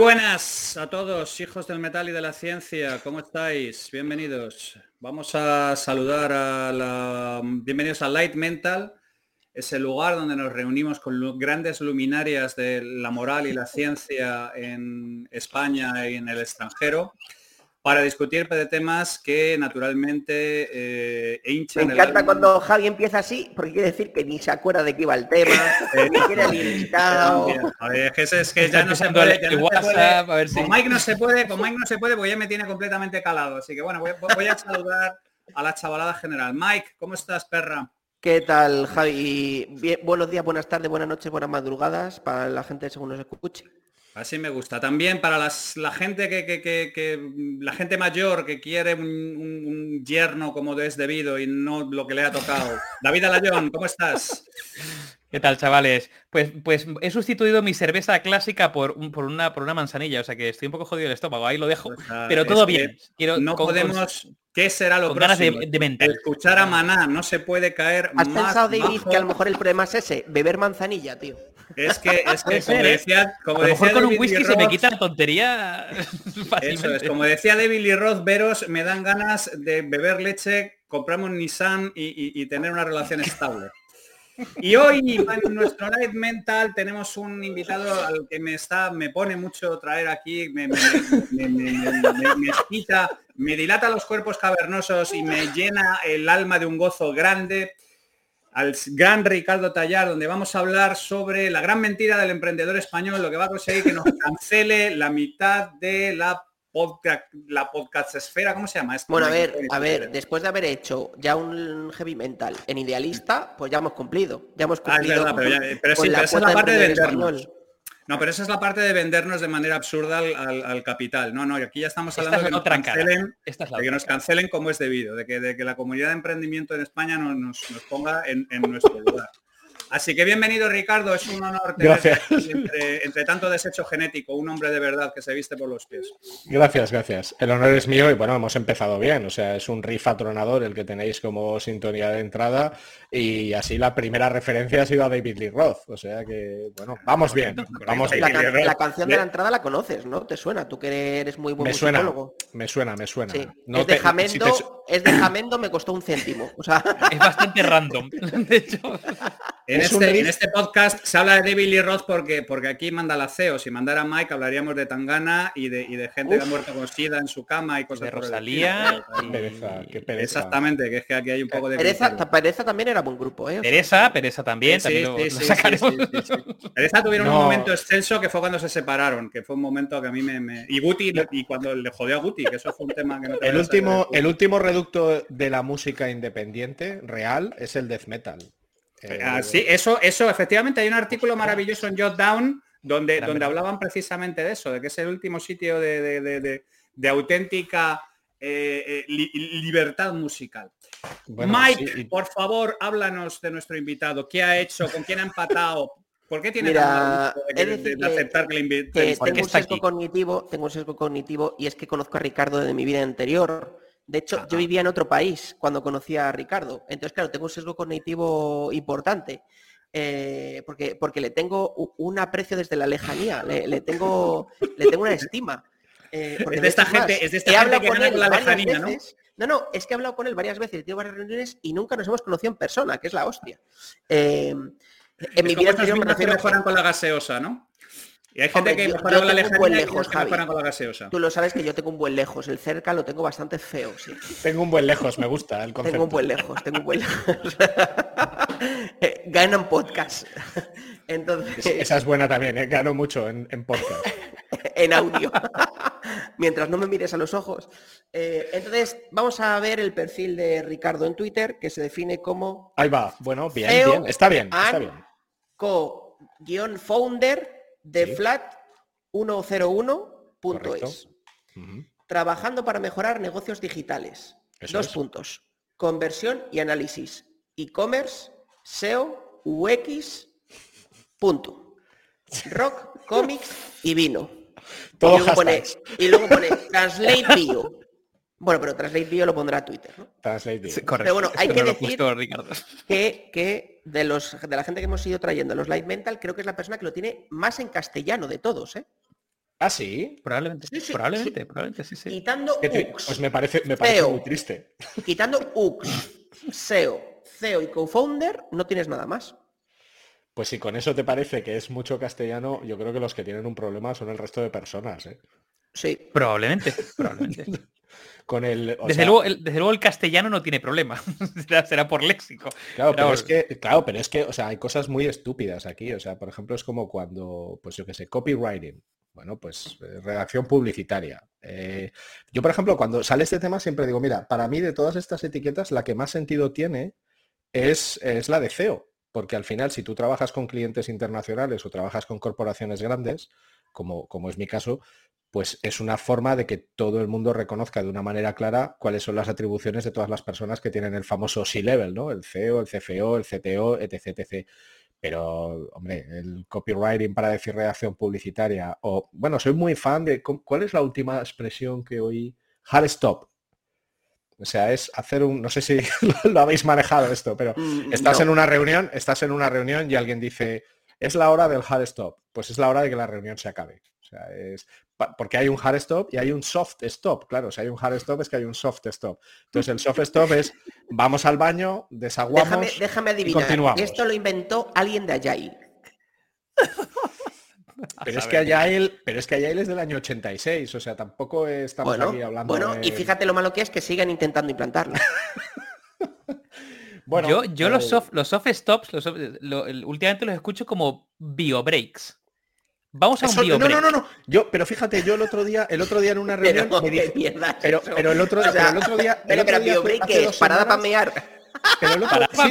Buenas a todos, hijos del metal y de la ciencia. ¿Cómo estáis? Bienvenidos. Vamos a saludar a la... Bienvenidos a Light Mental, ese lugar donde nos reunimos con grandes luminarias de la moral y la ciencia en España y en el extranjero para discutir de temas que naturalmente eh, hinchan Me encanta cuando Javi empieza así, porque quiere decir que ni se acuerda de qué iba el tema, ni quiere A ver, es que ya no se puede, Con Mike no se puede, con Mike no se puede, porque ya me tiene completamente calado. Así que bueno, voy, a saludar a la chavalada general. Mike, ¿cómo estás, perra? ¿Qué tal, Javi? buenos días, buenas tardes, buenas noches, buenas madrugadas para la gente según nos escuche. Así me gusta. También para la gente que, la gente mayor que quiere un, yerno como es debido y no lo que le ha tocado. David Alayón, ¿cómo estás? ¿Qué tal, chavales? Pues, pues he sustituido mi cerveza clásica por, por, una, por una manzanilla, o sea que estoy un poco jodido el estómago, ahí lo dejo. Pues pero todo bien. no podemos... ¿Qué será lo próximo? de, Escuchar a Maná, no se puede caer ¿Has pensado, David, que a lo mejor el problema es ese? Beber manzanilla, tío. Es que, es que como ¿eh? decía, como decía con un whisky se me quita la tontería. Eso es, como decía David y Roth, veros, me dan ganas de beber leche, compramos un Nissan y, tener una relación estable. Y hoy en nuestro Live Mental tenemos un invitado al que me está, me pone mucho traer aquí, me, me, me, me, me dilata los cuerpos cavernosos y me llena el alma de un gozo grande al gran Ricardo Tallar, donde vamos a hablar sobre la gran mentira del emprendedor español, lo que va a conseguir que nos cancele la mitad de la podcast, la podcast esfera, ¿cómo se llama? bueno, a ver, a ver, después de haber hecho ya un heavy mental en idealista, pues ya hemos cumplido. Ya hemos ah, cumplido. pero, sí, esa es la parte de vendernos. No, pero esa es la parte de vendernos de manera absurda al, capital. No, no, y aquí ya estamos hablando de que, nos cancelen, de que nos cancelen como es debido, de que, de que la comunidad de emprendimiento en España nos, nos, ponga en, en nuestro lugar. Así que bienvenido Ricardo, es un honor tener entre, entre, tanto desecho genético, un hombre de verdad que se viste por los pies. Gracias, gracias. El honor es mío y bueno, hemos empezado bien, o sea, es un riff atronador el que tenéis como sintonía de entrada y así la primera referencia ha sido a David Lee Roth, o sea que bueno, vamos bien. Vamos La, la, canción de la entrada la conoces, ¿no? ¿Te suena? Tú que eres muy buen me suena, me suena, me suena. No es, de Jamendo, es de Jamendo, me costó un céntimo. O sea... Es bastante random, de hecho. Este, en este, podcast se habla de David Lee Roth porque, porque aquí manda la CEO. Si mandara Mike hablaríamos de Tangana y de, y de gente que ha muerto con SIDA en su cama y cosas de Rosalía. Exactamente, que es que aquí hay un poco de... Pereza, Pereza también era buen grupo, ¿eh? Pereza, Pereza también. Pereza tuvieron un momento excelso que fue cuando se separaron, que fue un momento que a mí me... Y Guti, y cuando le jodió a Guti, que eso fue un tema que no... El último, el último reducto de la música independiente real es el death metal. Ah, sí, eso, eso, efectivamente, hay un artículo maravilloso en Jotdown donde, donde hablaban precisamente de eso, de que es el último sitio de, auténtica eh, eh, libertad musical. Mike, por favor, háblanos de nuestro invitado. ¿Qué ha hecho? ¿Con quién ha empatado? ¿Por qué tiene Mira, de, aceptar que le invite? Tengo un sesgo cognitivo, tengo un sesgo cognitivo y es que conozco a Ricardo de mi vida anterior de hecho, yo vivía en otro país cuando conocía a Ricardo. Entonces, claro, tengo un sesgo cognitivo importante. Eh, porque, porque le tengo un aprecio desde la lejanía, le, tengo, le tengo una estima. Eh, es de esta gente, es de esta gente que con él la lejanía, ¿no? No, no, es que he hablado con él varias veces, tengo varias reuniones y nunca nos hemos conocido en persona, que es la hostia. Eh, en mi vida anterior me refiero con la gaseosa, ¿no? Y hay gente que mejora la lejanía lejos, y con la gaseosa. Tú lo sabes que yo tengo un buen lejos, el cerca lo tengo bastante feo, sí. Tengo un buen lejos, me gusta el concepto. Tengo un buen lejos, tengo un buen lejos. Eh, ganan podcast. Entonces... Esa es buena también, ¿eh? gano mucho en, podcast. en audio. Mientras no me mires a los ojos. Eh, entonces, vamos a ver el perfil de Ricardo en Twitter, que se define como... Ahí va, bueno, bien, bien, está bien, está bien. Co-founder de flat101.es. Trabajando para mejorar negocios digitales. Dos puntos. Conversión y análisis. E-commerce, SEO, UX, punto. Rock, cómics y vino. Todo y, luego pone, y luego pone Translate Bio. Bueno, pero Translate Bio lo pondrá a Twitter, ¿no? Translate Bio. Pero bueno, hay que decir que, que de, los, de la gente que hemos ido trayendo, los Light Mental, creo que es la persona que lo tiene más en castellano de todos, ¿eh? ¿Ah, sí? Probablemente. Sí, probablemente, probablemente, sí, sí. Quitando Pues me parece, me parece muy triste. Quitando UX, SEO, CEO y co-founder, no tienes nada más. Pues si con eso te parece que es mucho castellano, yo creo que los que tienen un problema son el resto de personas. ¿eh? Sí. Probablemente, probablemente. con el, desde, luego, el, desde, luego, el, castellano no tiene problema. será, por léxico. Claro, pero, es que, claro, pero es que, o sea, hay cosas muy estúpidas aquí. O sea, por ejemplo, es como cuando, pues yo qué sé, copywriting. Bueno, pues eh, redacción publicitaria. Eh, yo, por ejemplo, cuando sale este tema siempre digo, mira, para mí de todas estas etiquetas, la que más sentido tiene es, es la de CEO. Porque al final, si tú trabajas con clientes internacionales o trabajas con corporaciones grandes, como, como es mi caso, pues es una forma de que todo el mundo reconozca de una manera clara cuáles son las atribuciones de todas las personas que tienen el famoso C-Level, ¿no? El CEO, el CFO, el CTO, etc, etc. Pero, hombre, el copywriting para decir redacción publicitaria, o, bueno, soy muy fan de, ¿cuál es la última expresión que oí? Hard stop. O sea, es hacer un, no sé si lo habéis manejado esto, pero mm, estás en una reunión, estás en una reunión y alguien dice, es la hora del hard stop. Pues es la hora de que la reunión se acabe. Sea, es porque hay un hard stop y hay un soft stop. Claro, si hay un hard stop es que hay un soft stop. Entonces el soft stop es vamos al baño, desaguamos. Déjame, déjame adivinar. Esto lo inventó alguien de Agile. Pero es, que Agile, pero es que Agile es del año 86, o sea, tampoco estamos aquí hablando Bueno, y fíjate lo malo que es que sigan intentando implantarlo. bueno, yo, yo los, eh, soft, los soft stops, los últimamente los escucho como bio breaks. Vamos a un No, no, no, no. Yo, pero fíjate, yo el otro día, el otro día en una reunión pero, me dije, pero, pero, el otro, el otro día, el otro día es parada para mear. Pero el otro, para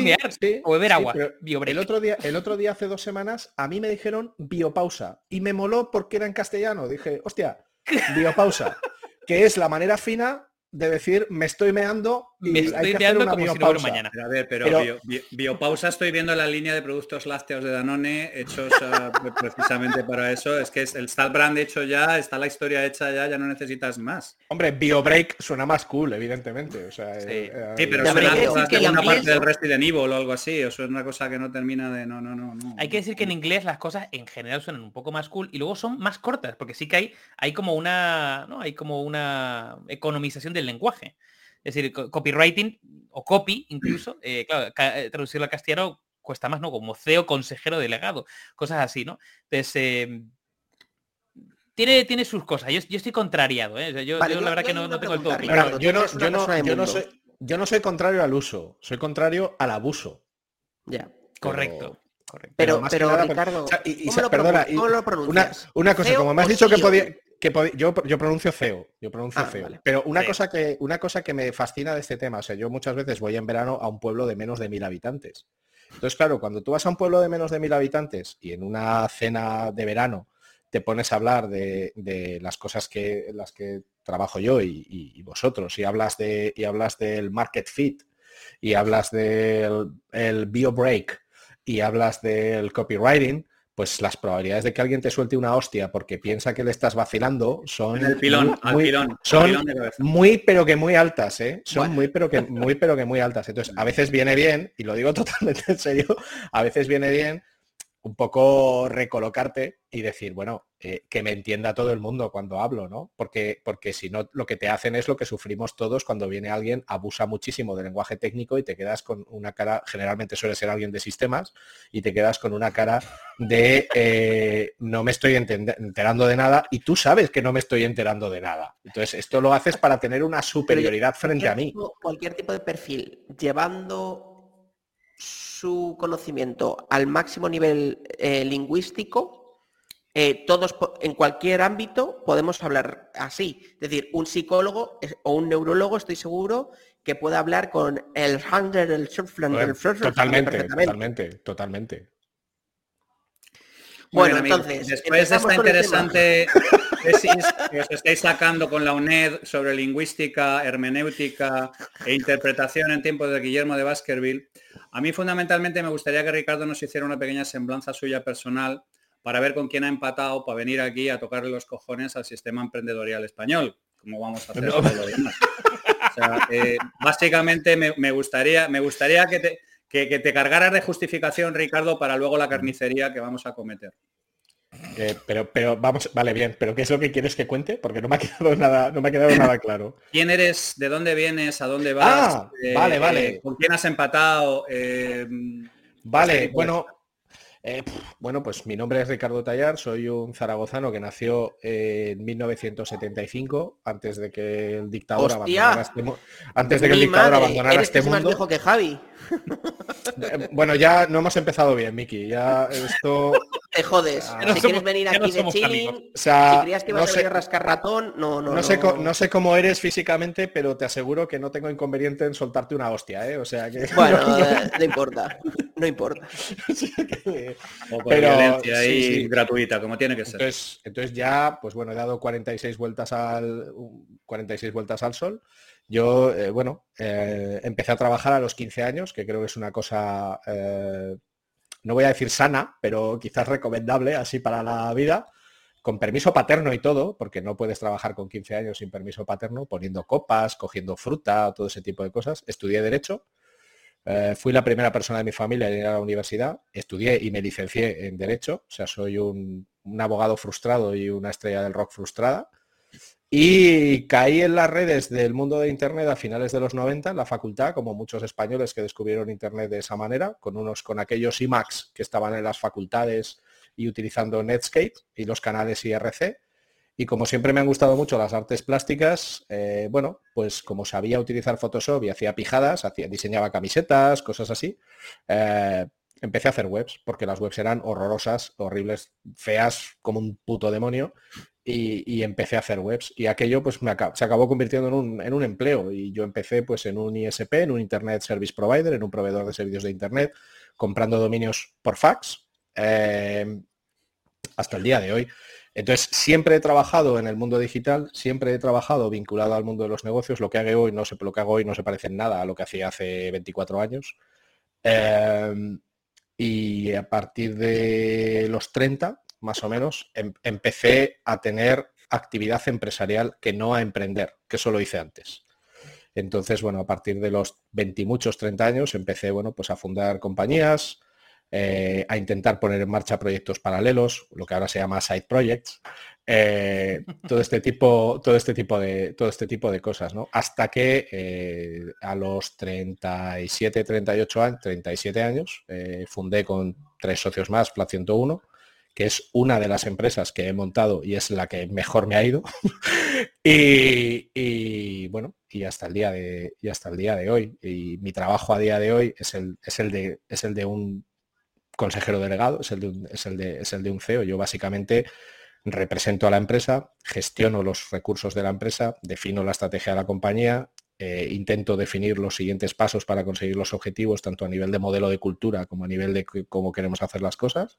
o beber agua. el otro día, el otro día hace dos semanas a mí me dijeron biopausa y me moló porque era en castellano. Dije, hostia, biopausa, que es la manera fina de decir me estoy meando me estoy meando como biopausa. si no mañana. a ver, pero, biopausa estoy viendo la línea de productos lácteos de Danone hechos uh, precisamente para eso. Es que es, el Stat Brand hecho ya, está la historia hecha ya, ya no necesitas más. Hombre, BioBreak suena más cool, evidentemente. O sea, sí. Eh, eh, sí pero suena que una parte del Resident Evil o algo así. Eso es una cosa que no termina de no, no, no, no. Hay que decir que en inglés las cosas en general suenan un poco más cool y luego son más cortas, porque sí que hay, hay como una, ¿no? Hay como una economización del lenguaje. Es decir, copywriting o copy incluso, eh, claro, eh, traducirlo al castellano cuesta más, ¿no? Como CEO, consejero delegado, cosas así, ¿no? Entonces, em, tiene, tiene sus cosas. Yo, estoy contrariado, ¿eh? yo, la verdad que no, tengo el todo. yo, no, soy, yo no soy contrario al uso, soy contrario al abuso. Ya. Correcto. Pero, pero, Ricardo, perdona, una, cosa, como me has dicho que podía, yo, yo pronuncio feo, yo pronuncio ah, feo. Pero una cosa, que, una cosa que me fascina de este tema, o sea, yo muchas veces voy en verano a un pueblo de menos de mil habitantes. Entonces, claro, cuando tú vas a un pueblo de menos de mil habitantes y en una cena de verano te pones a hablar de, las cosas que las que trabajo yo y, vosotros, y hablas de y hablas del market fit, y hablas del el bio break, y hablas del copywriting, pues las probabilidades de que alguien te suelte una hostia porque piensa que le estás vacilando son el pilón, muy, son muy pero que muy altas, ¿eh? Son muy pero que muy pero que muy altas. Entonces, a veces viene bien, y lo digo totalmente en serio, a veces viene bien un poco recolocarte y decir, bueno, eh, que me entienda todo el mundo cuando hablo, ¿no? Porque, porque si no, lo que te hacen es lo que sufrimos todos cuando viene alguien, abusa muchísimo del lenguaje técnico y te quedas con una cara, generalmente suele ser alguien de sistemas, y te quedas con una cara de eh, no me estoy enterando de nada y tú sabes que no me estoy enterando de nada. Entonces, esto lo haces para tener una superioridad frente a mí. cualquier tipo de perfil, llevando su conocimiento al máximo nivel eh, lingüístico, eh, todos en cualquier ámbito podemos hablar así. Es decir, un psicólogo o un neurólogo, estoy seguro, que puede hablar con el Hander, el el Totalmente, totalmente, totalmente. Bueno, entonces, después de esta interesante tesis que os estáis sacando con la UNED sobre lingüística, hermenéutica e interpretación en tiempos de Guillermo de Baskerville, a mí fundamentalmente me gustaría que Ricardo nos hiciera una pequeña semblanza suya personal para ver con quién ha empatado para venir aquí a tocarle los cojones al sistema emprendedorial español, como vamos a hacer lo demás. Eh, básicamente me, gustaría, me gustaría que te, que, te cargaras de justificación, Ricardo, para luego la carnicería que vamos a cometer. porque, pero, pero vamos, vale bien, pero ¿qué es lo que quieres que cuente? Porque no me ha quedado nada, no me ha quedado nada claro. ¿Quién eres? ¿De dónde vienes? ¿A dónde vas? Ah, vale, vale. ¿Con quién has empatado? vale, bueno, eh, bueno, pues mi nombre es Ricardo Tallar, soy un zaragozano que nació en 1975, antes de que el dictador abandonara este, antes de que el dictador abandonara este mundo. Más que Javi. Eh, bueno, ya no hemos empezado bien, Miki. Ya esto. Te jodes. si quieres venir aquí de chilling, si creías que ibas a rascar ratón, no, no. No sé, no sé cómo eres físicamente, pero te aseguro que no tengo inconveniente en soltarte una hostia, ¿eh? O sea que. Bueno, no, importa. No importa. pero sí, gratuita, como tiene que ser. Entonces, entonces ya, pues bueno, he dado 46 vueltas al 46 vueltas al sol. Yo, eh, bueno, eh, empecé a trabajar a los 15 años, que creo que es una cosa, eh, no voy a decir sana, pero quizás recomendable así para la vida, con permiso paterno y todo, porque no puedes trabajar con 15 años sin permiso paterno, poniendo copas, cogiendo fruta, todo ese tipo de cosas. Estudié Derecho, fui la primera persona de mi familia en ir a la universidad, estudié y me licencié en Derecho, o sea, soy un abogado frustrado y una estrella del rock frustrada. Y caí en las redes del mundo de Internet a finales de los 90 en la facultad, como muchos españoles que descubrieron Internet de esa manera, con unos con aquellos IMAX que estaban en las facultades y utilizando Netscape y los canales IRC. Y como siempre me han gustado mucho las artes plásticas, eh, bueno, pues como sabía utilizar Photoshop y hacía pijadas, hacía, diseñaba camisetas, cosas así, eh, empecé a hacer webs, porque las webs eran horrorosas, horribles, feas, como un puto demonio, y, empecé a hacer webs. Y aquello pues se acabó convirtiendo en un, en un, empleo. Y yo empecé pues en un ISP, en un Internet Service Provider, en un proveedor de servicios de Internet, comprando dominios por fax, eh, hasta el día de hoy. Entonces, siempre he trabajado en el mundo digital, siempre he trabajado vinculado al mundo de los negocios. Lo que hago hoy no se, lo que hago hoy no se parece en nada a lo que hacía hace 24 años. Eh, y a partir de los 30, más o menos, em, empecé a tener actividad empresarial que no a emprender, que eso lo hice antes. Entonces, bueno, a partir de los 20 y muchos, 30 años, empecé, bueno, pues a fundar compañías, eh, a intentar poner en marcha proyectos paralelos, lo que ahora se llama side projects, eh, todo este tipo, todo este tipo de, todo este tipo de cosas, ¿no? Hasta que eh, a los 37, 38 años, 37 años, fundé con tres socios más, Flat 101, que es una de las empresas que he montado y es la que mejor me ha ido. y, bueno, y hasta el día de y hasta el día de hoy. Y mi trabajo a día de hoy es el, es el de es el de un consejero delegado, es el de un, es el de, es el de un CEO. Yo básicamente represento a la empresa, gestiono los recursos de la empresa, defino la estrategia de la compañía, eh, intento definir los siguientes pasos para conseguir los objetivos, tanto a nivel de modelo de cultura como a nivel de cómo queremos hacer las cosas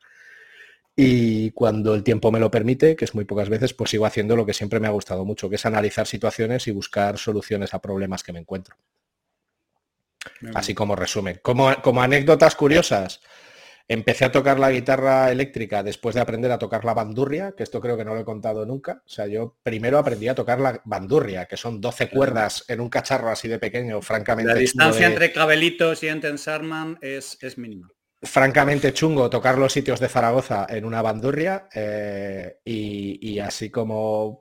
y cuando el tiempo me lo permite, que es muy pocas veces, pues sigo haciendo lo que siempre me ha gustado mucho, que es analizar situaciones y buscar soluciones a problemas que me encuentro. Así como resumen. Como, como anécdotas curiosas, empecé a tocar la guitarra eléctrica después de aprender a tocar la bandurria, que esto creo que no lo he contado nunca. O sea, yo primero aprendí a tocar la bandurria, que son 12 cuerdas en un cacharro así de pequeño, francamente. La distancia entre cabelitos y Enten Sarman es, es mínima francamente chungo tocar los sitios de Zaragoza en una bandurria eh, y, así como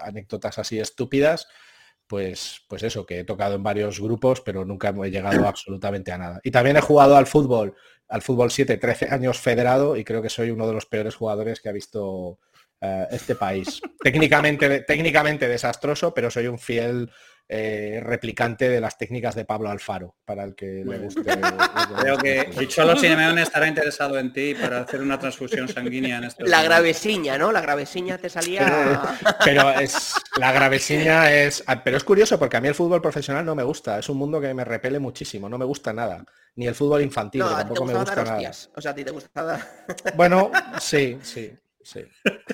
anécdotas así estúpidas, pues, pues eso, que he tocado en varios grupos, pero nunca he llegado absolutamente a nada. Y también he jugado al fútbol, al fútbol 7, 13 años federado y creo que soy uno de los peores jugadores que ha visto eh, este país. técnicamente, técnicamente desastroso, pero soy un fiel eh, replicante de las técnicas de Pablo Alfaro, para el que le guste. Creo que Cholo Simeone estará interesado en ti para hacer una transfusión sanguínea en este La gravesiña, ¿no? La gravesiña te salía... Pero, es... La gravesiña es... Ah, pero es curioso porque a mí el fútbol profesional no me gusta. Es un mundo que me repele muchísimo. No me gusta nada. Ni el fútbol infantil, tampoco me gusta nada. O sea, a ti te gusta Bueno, sí, sí. Sí.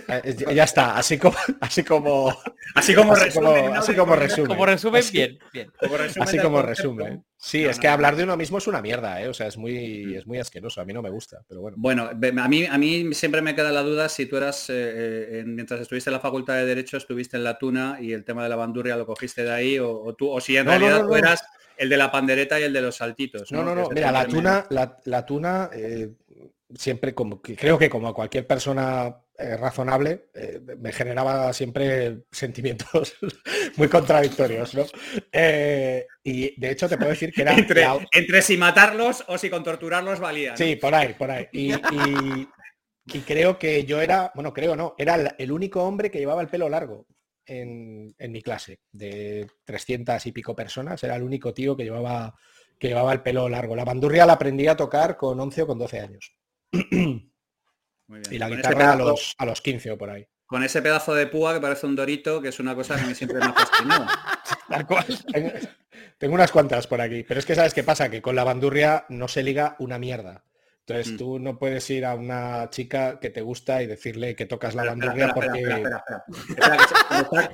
Eh, ya está, así como así como así como resumen, así como resumen. Como resumen bien, bien. así como resumen. Sí, es que hablar de uno mismo es una mierda, ¿eh? o sea, es muy es muy asqueroso, a mí no me gusta, pero bueno. Bueno, a mí a mí siempre me queda la duda si tú eras eh, mientras estuviste en la Facultad de Derecho estuviste en la Tuna y el tema de la bandurria lo cogiste de ahí o, tú o si en realidad tú eras el de la pandereta y el de los saltitos. No, no, no, mira, la tuna, la, la tuna siempre como creo que como cualquier persona eh, razonable, eh, me generaba siempre sentimientos muy contradictorios, ¿no? Eh, y de hecho te puedo decir que era... Entre, si matarlos o si con torturarlos valía. Sí, por ahí, por ahí. Y, creo que yo era, bueno, creo no, era el único hombre que llevaba el pelo largo en, mi clase. De 300 y pico personas, era el único tío que llevaba, que llevaba el pelo largo. La bandurria la aprendí a tocar con 11 o con 12 años. Y la guitarra a, los, a los 15 o por ahí. Con ese pedazo de púa que parece un dorito, que es una cosa que a mí siempre me ha fascinado. Tal cual. Tengo unas cuantas por aquí, pero es que sabes qué pasa, que con la bandurria no se liga una mierda. Entonces mm. tú no puedes ir a una chica que te gusta y decirle que tocas la bandurria porque... Espera,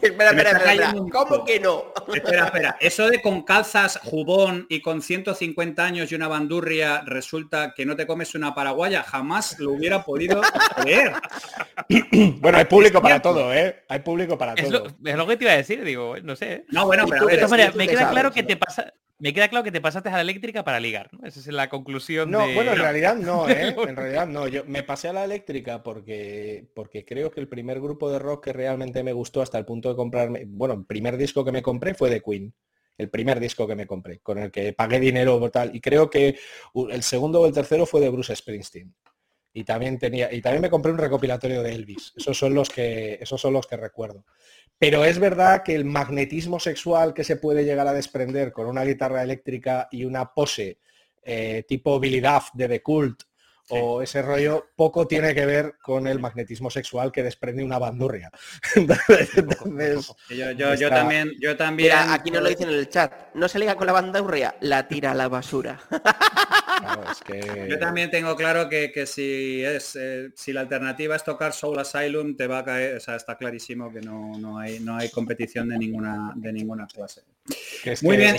espera, espera, ¿Cómo que no? Espera, espera. Eso de con calzas, jubón y con 150 años y una bandurria resulta que no te comes una paraguaya, jamás lo hubiera podido creer. bueno, hay público para todo, ¿eh? Hay público para todo. es lo que te iba a decir, digo, no sé. No, bueno, pero me queda claro que te pasa me queda claro que te pasaste a la eléctrica para ligar, ¿no? Esa es la conclusión. No, bueno, en realidad no, ¿eh? En realidad no. Yo me pasé a la eléctrica porque, porque creo que el primer grupo de rock que realmente me gustó hasta el punto de comprarme, bueno, el primer disco que me compré fue de Queen. El primer disco que me compré, con el que pagué dinero tal. Y creo que el segundo o el tercero fue de Bruce Springsteen. Y también tenía, y también me compré un recopilatorio de Elvis. Esos son los que, esos son los que recuerdo. Pero es verdad que el magnetismo sexual que se puede llegar a desprender con una guitarra eléctrica y una pose eh, tipo Billy Duff de The Cult o ese rollo poco tiene que ver con el magnetismo sexual que desprende una bandurria. yo, también, yo también. aquí no lo dicen en el chat. No se liga con la bandurria, la tira a la basura. Yo también tengo claro que, si es eh, si la alternativa es tocar Soul Asylum, te va a caer, o sea, está clarísimo que no, no hay no hay competición de ninguna de ninguna clase. Muy bien,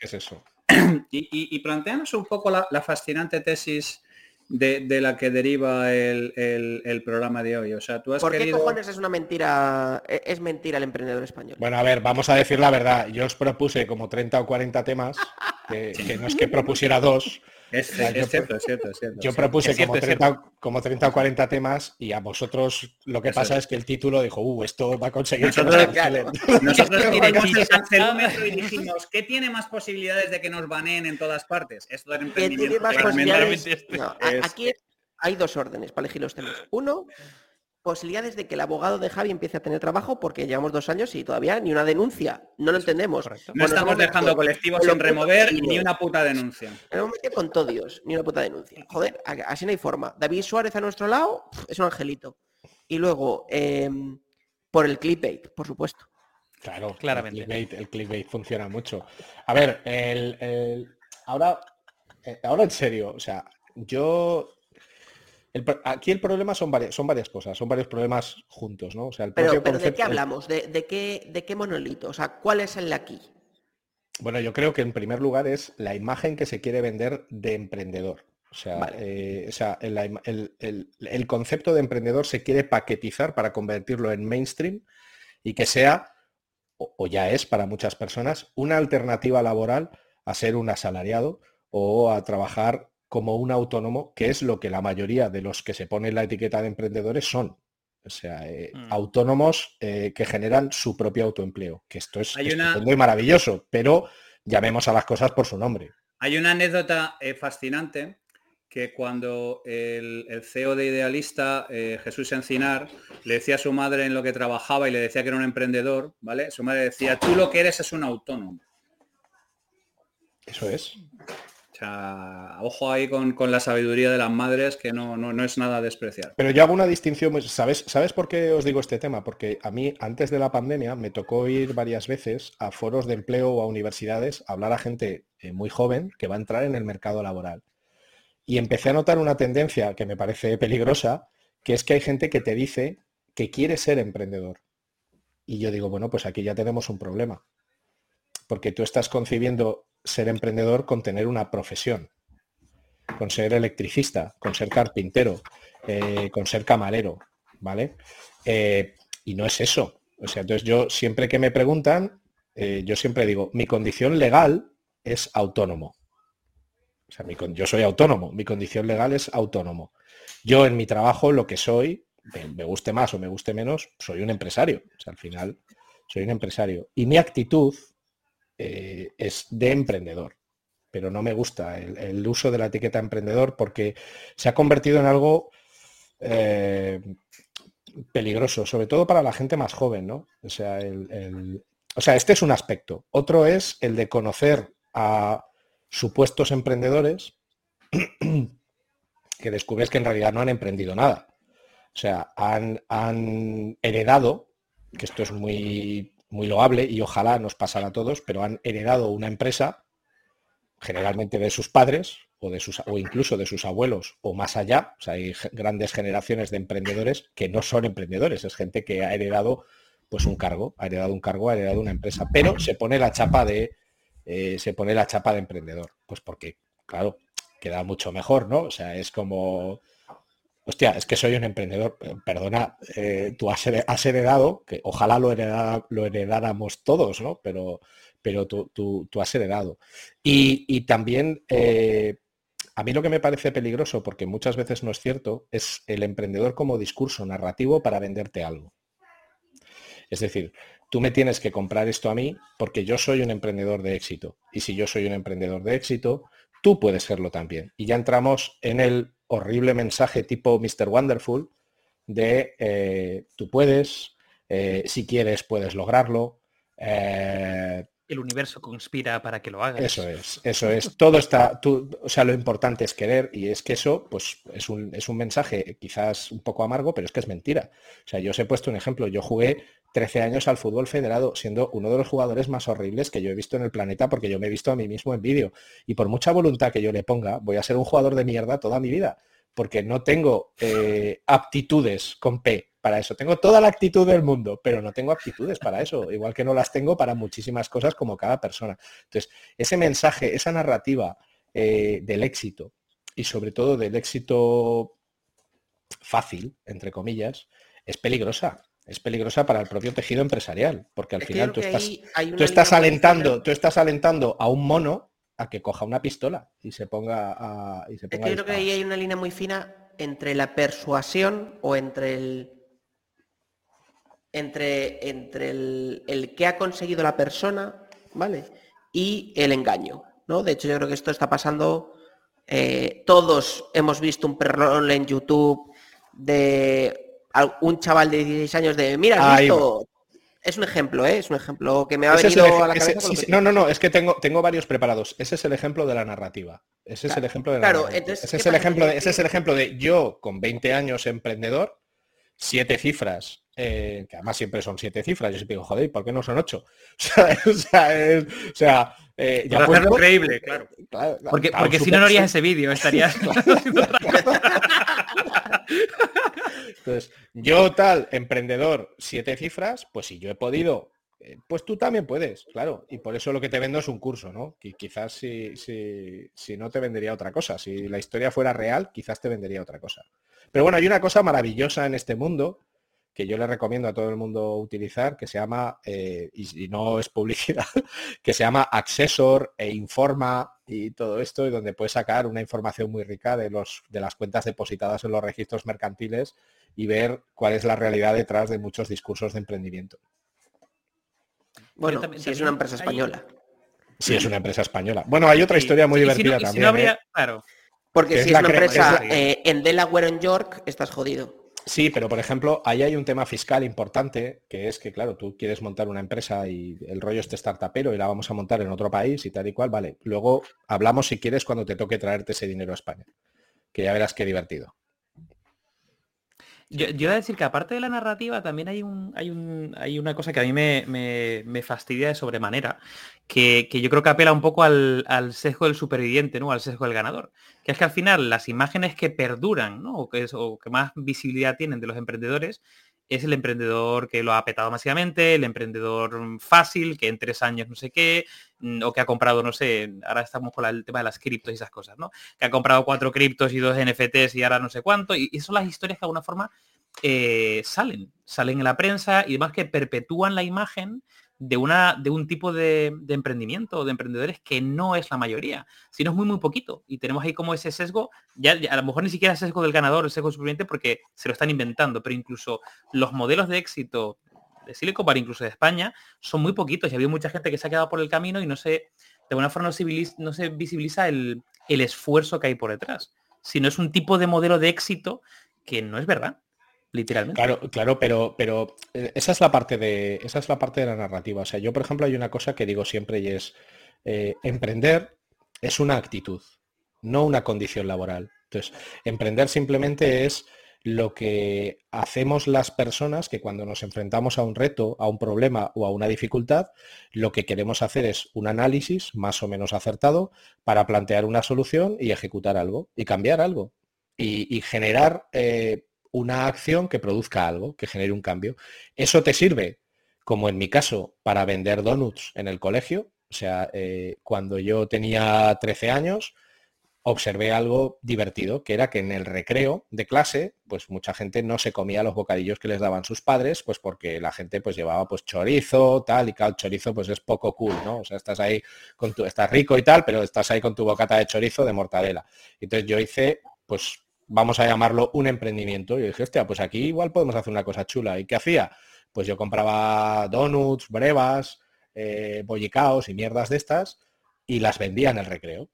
es, eso. Y, y, planteanos un poco la fascinante tesis de, la que deriva el, programa de hoy. O sea, tú has ¿Por qué cojones es una mentira, e, es mentira el emprendedor español? Bueno, a ver, vamos a decir la verdad. Yo os propuse como 30 o 40 temas, que no es que propusiera dos, es, cierto, es cierto, es cierto. Yo propuse como, 30, como 30 o 40 temas y a vosotros lo que pasa es. que el título dijo, uh, esto va a conseguir nosotros, nosotros miramos el cancelómetro y dijimos, ¿qué tiene más posibilidades de que nos baneen en todas partes? Esto del emprendimiento. Más posibilidades? aquí hay dos órdenes para elegir los temas. Uno, posibilidades de que el abogado de Javi empiece a tener trabajo porque llevamos dos años y todavía ni una denuncia. No lo entendemos. No estamos dejando colectivos sin remover ni una puta denuncia. Hemos metido con todo Dios, ni una puta denuncia. Joder, así no hay forma. David Suárez a nuestro lado es un angelito. Y luego, em, por el clickbait, por supuesto. Claro, claramente. El clickbait, funciona mucho. A ver, el, ahora, eh, ahora en serio, o sea, yo aquí el problema son varias, son varias cosas, son varios problemas juntos, ¿no? O sea, el pero, pero ¿de qué hablamos? ¿De, qué, ¿De qué monolito? O sea, ¿cuál es el aquí? Bueno, yo creo que en primer lugar es la imagen que se quiere vender de emprendedor. O sea, eh, el, concepto de emprendedor se quiere paquetizar para convertirlo en mainstream y que sea, o ya es para muchas personas, una alternativa laboral a ser un asalariado o a trabajar como un autónomo, que es lo que la mayoría de los que se ponen la etiqueta de emprendedores son. O sea, eh, mm. autónomos eh, que generan su propio autoempleo, que esto es muy maravilloso, pero llamemos a las cosas por su nombre. Hay una anécdota eh, fascinante que cuando el, CEO de Idealista, Jesús Encinar, le decía a su madre en lo que trabajaba y le decía que era un emprendedor, ¿vale? Su madre decía, tú lo que eres es un autónomo. Eso es ojo ahí con, la sabiduría de las madres, que no, no, es nada despreciar. Pero yo hago una distinción, ¿sabes, ¿sabes por qué os digo este tema? Porque a mí, antes de la pandemia, me tocó ir varias veces a foros de empleo o a universidades a hablar a gente eh, muy joven que va a entrar en el mercado laboral. Y empecé a notar una tendencia que me parece peligrosa, que es que hay gente que te dice que quiere ser emprendedor. Y yo digo, bueno, pues aquí ya tenemos un problema. Porque tú estás concibiendo ser emprendedor con tener una profesión, con ser electricista, con ser carpintero, eh, con ser camarero, ¿vale? Eh, y no es eso. O sea, entonces yo siempre que me preguntan, eh, yo siempre digo, mi condición legal es autónomo. O sea, yo soy autónomo, mi condición legal es autónomo. Yo en mi trabajo lo que soy, me, guste más o me guste menos, soy un empresario. O sea, al final soy un empresario. Y mi actitud eh, es de emprendedor. Pero no me gusta el, uso de la etiqueta emprendedor porque se ha convertido en algo eh, peligroso, sobre todo para la gente más joven, ¿no? O sea, este es un aspecto. Otro es el de conocer a supuestos emprendedores que descubres que en realidad no han emprendido nada. O sea, han, han heredado, que esto es muy, muy loable y ojalá nos pasara a todos, pero han heredado una empresa, generalmente de sus padres o, de sus, o incluso de sus abuelos o más allá. O sea, hay grandes generaciones de emprendedores que no son emprendedores, es gente que ha heredado pues un cargo, ha heredado un cargo, ha heredado una empresa, pero se pone la chapa de eh, se pone la chapa de emprendedor. Pues porque, claro, queda mucho mejor, ¿no? O sea, es como, hostia, es que soy un emprendedor, eh, perdona, eh, tú has, heredado, que ojalá lo, lo heredáramos todos, ¿no? Pero, pero tú, tú, has heredado. Y, también, a mí lo que me parece peligroso, porque muchas veces no es cierto, es el emprendedor como discurso narrativo para venderte algo. Es decir, tú me tienes que comprar esto a mí porque yo soy un emprendedor de éxito. Y si yo soy un emprendedor de éxito, tú puedes serlo también. Y ya entramos en el horrible mensaje tipo Mr. Wonderful de eh, tú puedes, eh, si quieres puedes lograrlo. Eh, el universo conspira para que lo hagas. Eso es, eso es. Todo está, tú, o sea, lo importante es querer y es que eso, pues, es un, es un mensaje quizás un poco amargo, pero es que es mentira. O sea, yo os he puesto un ejemplo. Yo jugué 13 años al fútbol federado, siendo uno de los jugadores más horribles que yo he visto en el planeta porque yo me he visto a mí mismo en vídeo. Y por mucha voluntad que yo le ponga, voy a ser un jugador de mierda toda mi vida, porque no tengo eh, aptitudes con P para eso. Tengo toda la actitud del mundo, pero no tengo aptitudes para eso, igual que no las tengo para muchísimas cosas como cada persona. Entonces, ese mensaje, esa narrativa eh, del éxito y sobre todo del éxito fácil, entre comillas, es peligrosa es peligrosa para el propio tejido empresarial, porque al final tú estás, tú estás alentando, tú estás alentando a un mono a que coja una pistola y se ponga a. Y se ponga creo que ahí hay una línea muy fina entre la persuasión o entre el. Entre, entre el, el que ha conseguido la persona, ¿vale? Y el engaño. ¿no? De hecho, yo creo que esto está pasando. Eh, todos hemos visto un perrón en YouTube de un chaval de 16 años de, mira, visto? Es un ejemplo, ¿eh? Es un ejemplo que me ha venido a la cabeza. no, no, no, es que tengo, tengo varios preparados. Ese es el ejemplo de la narrativa. Ese es el ejemplo de la claro, ese, es el ejemplo de, ese es el ejemplo de yo con 20 años emprendedor, siete cifras, eh, que además siempre son siete cifras. Yo siempre digo, joder, ¿por qué no son ocho? O sea, es, o sea, eh, ya increíble, claro. porque, porque si no, no harías ese vídeo, estarías... Entonces, yo tal, emprendedor, siete cifras, pues si yo he podido, eh, pues tú también puedes, claro. Y por eso lo que te vendo es un curso, ¿no? Que quizás si, si, si no te vendería otra cosa. Si la historia fuera real, quizás te vendería otra cosa. Pero bueno, hay una cosa maravillosa en este mundo que yo le recomiendo a todo el mundo utilizar, que se llama, eh, y, no es publicidad, que se llama Accessor e Informa y todo esto, y donde puedes sacar una información muy rica de, los, de las cuentas depositadas en los registros mercantiles y ver cuál es la realidad detrás de muchos discursos de emprendimiento. Bueno, si es una empresa española. Si es una empresa española. Bueno, hay otra historia muy divertida también. ¿eh? claro. Porque si es, una empresa eh, en Delaware, en York, estás jodido. Sí, pero por ejemplo, ahí hay un tema fiscal importante, que es que, claro, tú quieres montar una empresa y el rollo este startupero y la vamos a montar en otro país y tal y cual, vale. Luego hablamos si quieres cuando te toque traerte ese dinero a España, que ya verás qué divertido. Yo, yo, voy a decir que aparte de la narrativa también hay, un, hay, un, hay una cosa que a mí me, me, fastidia de sobremanera, que, que, yo creo que apela un poco al, al, sesgo del superviviente, ¿no? Al sesgo del ganador. Que es que al final las imágenes que perduran, ¿no? O que, o que más visibilidad tienen de los emprendedores es el emprendedor que lo ha petado masivamente, el emprendedor fácil, que en tres años no sé qué, mm, o que ha comprado, no sé, ahora estamos con el tema de las criptos y esas cosas, ¿no? Que ha comprado cuatro criptos y dos NFTs y ahora no sé cuánto, y, son las historias que de alguna forma eh, salen, salen en la prensa y demás que perpetúan la imagen de, una, de un tipo de, emprendimiento de emprendedores que no es la mayoría, sino es muy, muy poquito. Y tenemos ahí como ese sesgo, ya, a lo mejor ni siquiera es sesgo del ganador, el sesgo superviviente porque se lo están inventando, pero incluso los modelos de éxito de Silicon Valley, incluso de España, son muy poquitos y ha habido mucha gente que se ha quedado por el camino y no se, de alguna forma no se visibiliza, no se visibiliza el, el esfuerzo que hay por detrás, sino es un tipo de modelo de éxito que no es verdad literalmente. Claro, claro, pero, pero eh, esa es la parte de. Esa es la parte de la narrativa. O sea, yo, por ejemplo, hay una cosa que digo siempre y es eh, emprender es una actitud, no una condición laboral. Entonces, emprender simplemente es lo que hacemos las personas que cuando nos enfrentamos a un reto, a un problema o a una dificultad, lo que queremos hacer es un análisis más o menos acertado para plantear una solución y ejecutar algo y cambiar algo y, generar eh, una acción que produzca algo, que genere un cambio. Eso te sirve, como en mi caso, para vender donuts en el colegio. O sea, eh, cuando yo tenía 13 años, observé algo divertido, que era que en el recreo de clase, pues mucha gente no se comía los bocadillos que les daban sus padres, pues porque la gente pues llevaba pues chorizo, tal, y cada chorizo pues es poco cool, ¿no? O sea, estás ahí con tu, estás rico y tal, pero estás ahí con tu bocata de chorizo de mortadela. Entonces yo hice, pues vamos a llamarlo un emprendimiento. Y dije, hostia, pues aquí igual podemos hacer una cosa chula. ¿Y qué hacía? Pues yo compraba donuts, brevas, eh, bollicaos y mierdas de estas y las vendía en el recreo.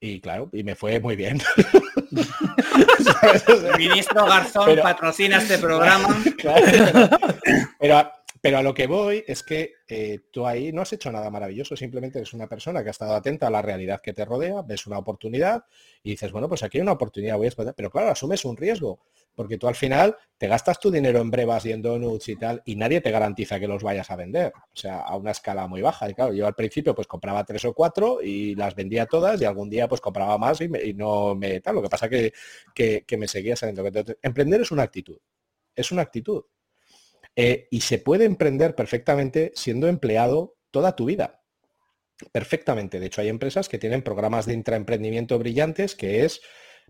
Y claro, y me fue muy bien. Ministro Garzón patrocina este programa. pero, pero a lo que voy es que eh, tú ahí no has hecho nada maravilloso, simplemente eres una persona que ha estado atenta a la realidad que te rodea, ves una oportunidad y dices, bueno, pues aquí hay una oportunidad, voy a explotar. Pero claro, asumes un riesgo, porque tú al final te gastas tu dinero en brevas y en donuts y tal, y nadie te garantiza que los vayas a vender. O sea, a una escala muy baja. Y claro, yo al principio pues compraba tres o cuatro y las vendía todas y algún día pues compraba más y, no me tal. Lo que pasa que, que, me seguía saliendo. Emprender es una actitud. Es una actitud. Eh, y se puede emprender perfectamente siendo empleado toda tu vida. Perfectamente. De hecho, hay empresas que tienen programas de intraemprendimiento brillantes que es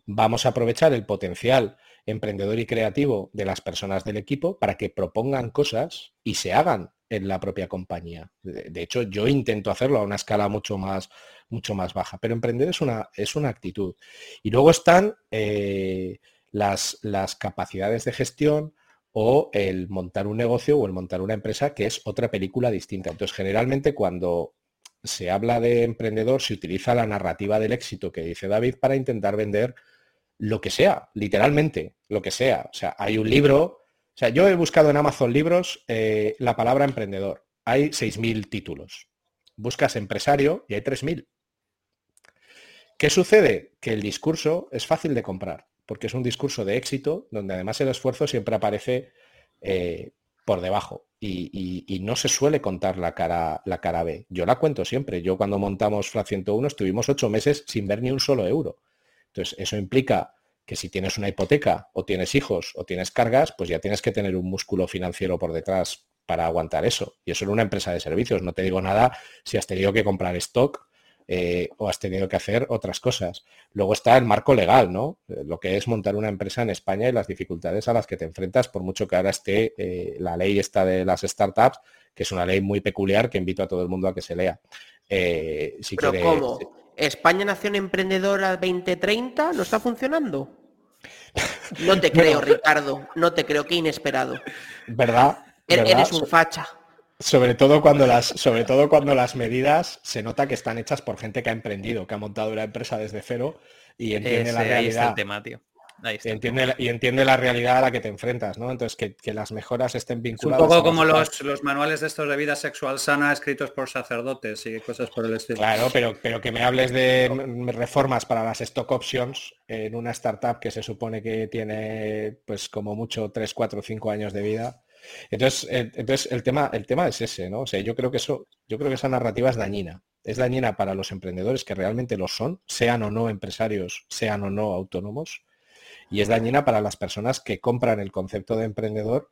vamos a aprovechar el potencial emprendedor y creativo de las personas del equipo para que propongan cosas y se hagan en la propia compañía. De, hecho, yo intento hacerlo a una escala mucho más, mucho más baja, pero emprender es una, es una actitud. Y luego están eh, las, las capacidades de gestión, o el montar un negocio o el montar una empresa, que es otra película distinta. Entonces, generalmente cuando se habla de emprendedor, se utiliza la narrativa del éxito que dice David para intentar vender lo que sea, literalmente, lo que sea. O sea, hay un libro, o sea, yo he buscado en Amazon libros eh, la palabra emprendedor. Hay 6.000 títulos. Buscas empresario y hay 3.000. ¿Qué sucede? Que el discurso es fácil de comprar porque es un discurso de éxito donde además el esfuerzo siempre aparece eh, por debajo y, no se suele contar la cara, la cara B. Yo la cuento siempre. Yo cuando montamos FLA 101 estuvimos ocho meses sin ver ni un solo euro. Entonces, eso implica que si tienes una hipoteca o tienes hijos o tienes cargas, pues ya tienes que tener un músculo financiero por detrás para aguantar eso. Y eso en una empresa de servicios. No te digo nada si has tenido que comprar stock eh, o has tenido que hacer otras cosas. Luego está el marco legal, ¿no? Eh, lo que es montar una empresa en España y las dificultades a las que te enfrentas, por mucho que ahora esté eh, la ley esta de las startups, que es una ley muy peculiar que invito a todo el mundo a que se lea. si Pero ¿cómo? ¿España Nación Emprendedora 2030 no está funcionando? No te creo, Ricardo. No te creo, qué inesperado. ¿Verdad? Er, eres un facha. Sobre todo cuando las, sobre todo cuando las medidas se nota que están hechas por gente que ha emprendido, que ha montado una empresa desde cero y entiende la realidad. y, entiende, y entiende la realidad a la que te enfrentas, ¿no? Entonces que, las mejoras estén vinculadas. un poco como los, los, manuales de estos de vida sexual sana escritos por sacerdotes y cosas por el estilo. Claro, pero, pero que me hables de reformas para las stock options en una startup que se supone que tiene pues como mucho 3, 4, 5 años de vida entonces, eh, entonces el, tema, el tema es ese, ¿no? O sea, yo creo que eso, yo creo que esa narrativa es dañina. Es dañina para los emprendedores que realmente lo son, sean o no empresarios, sean o no autónomos, y es dañina para las personas que compran el concepto de emprendedor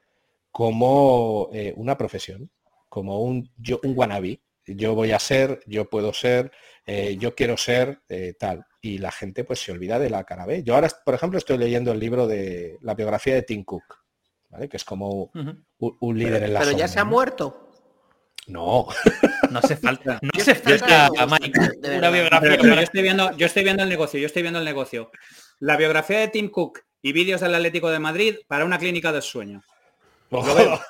como eh, una profesión, como un, yo, un wannabe. Yo voy a ser, yo puedo ser, eh, yo quiero ser tal. Y la gente pues se olvida de la cara B. Yo ahora, por ejemplo, estoy leyendo el libro de la biografía de Tim Cook que es como un, líder en la Pero ya se ha muerto. No. No hace falta. No hace falta, una biografía. yo, estoy viendo, yo estoy viendo el negocio, yo estoy viendo el negocio. La biografía de Tim Cook y vídeos del Atlético de Madrid para una clínica del sueño. Lo veo.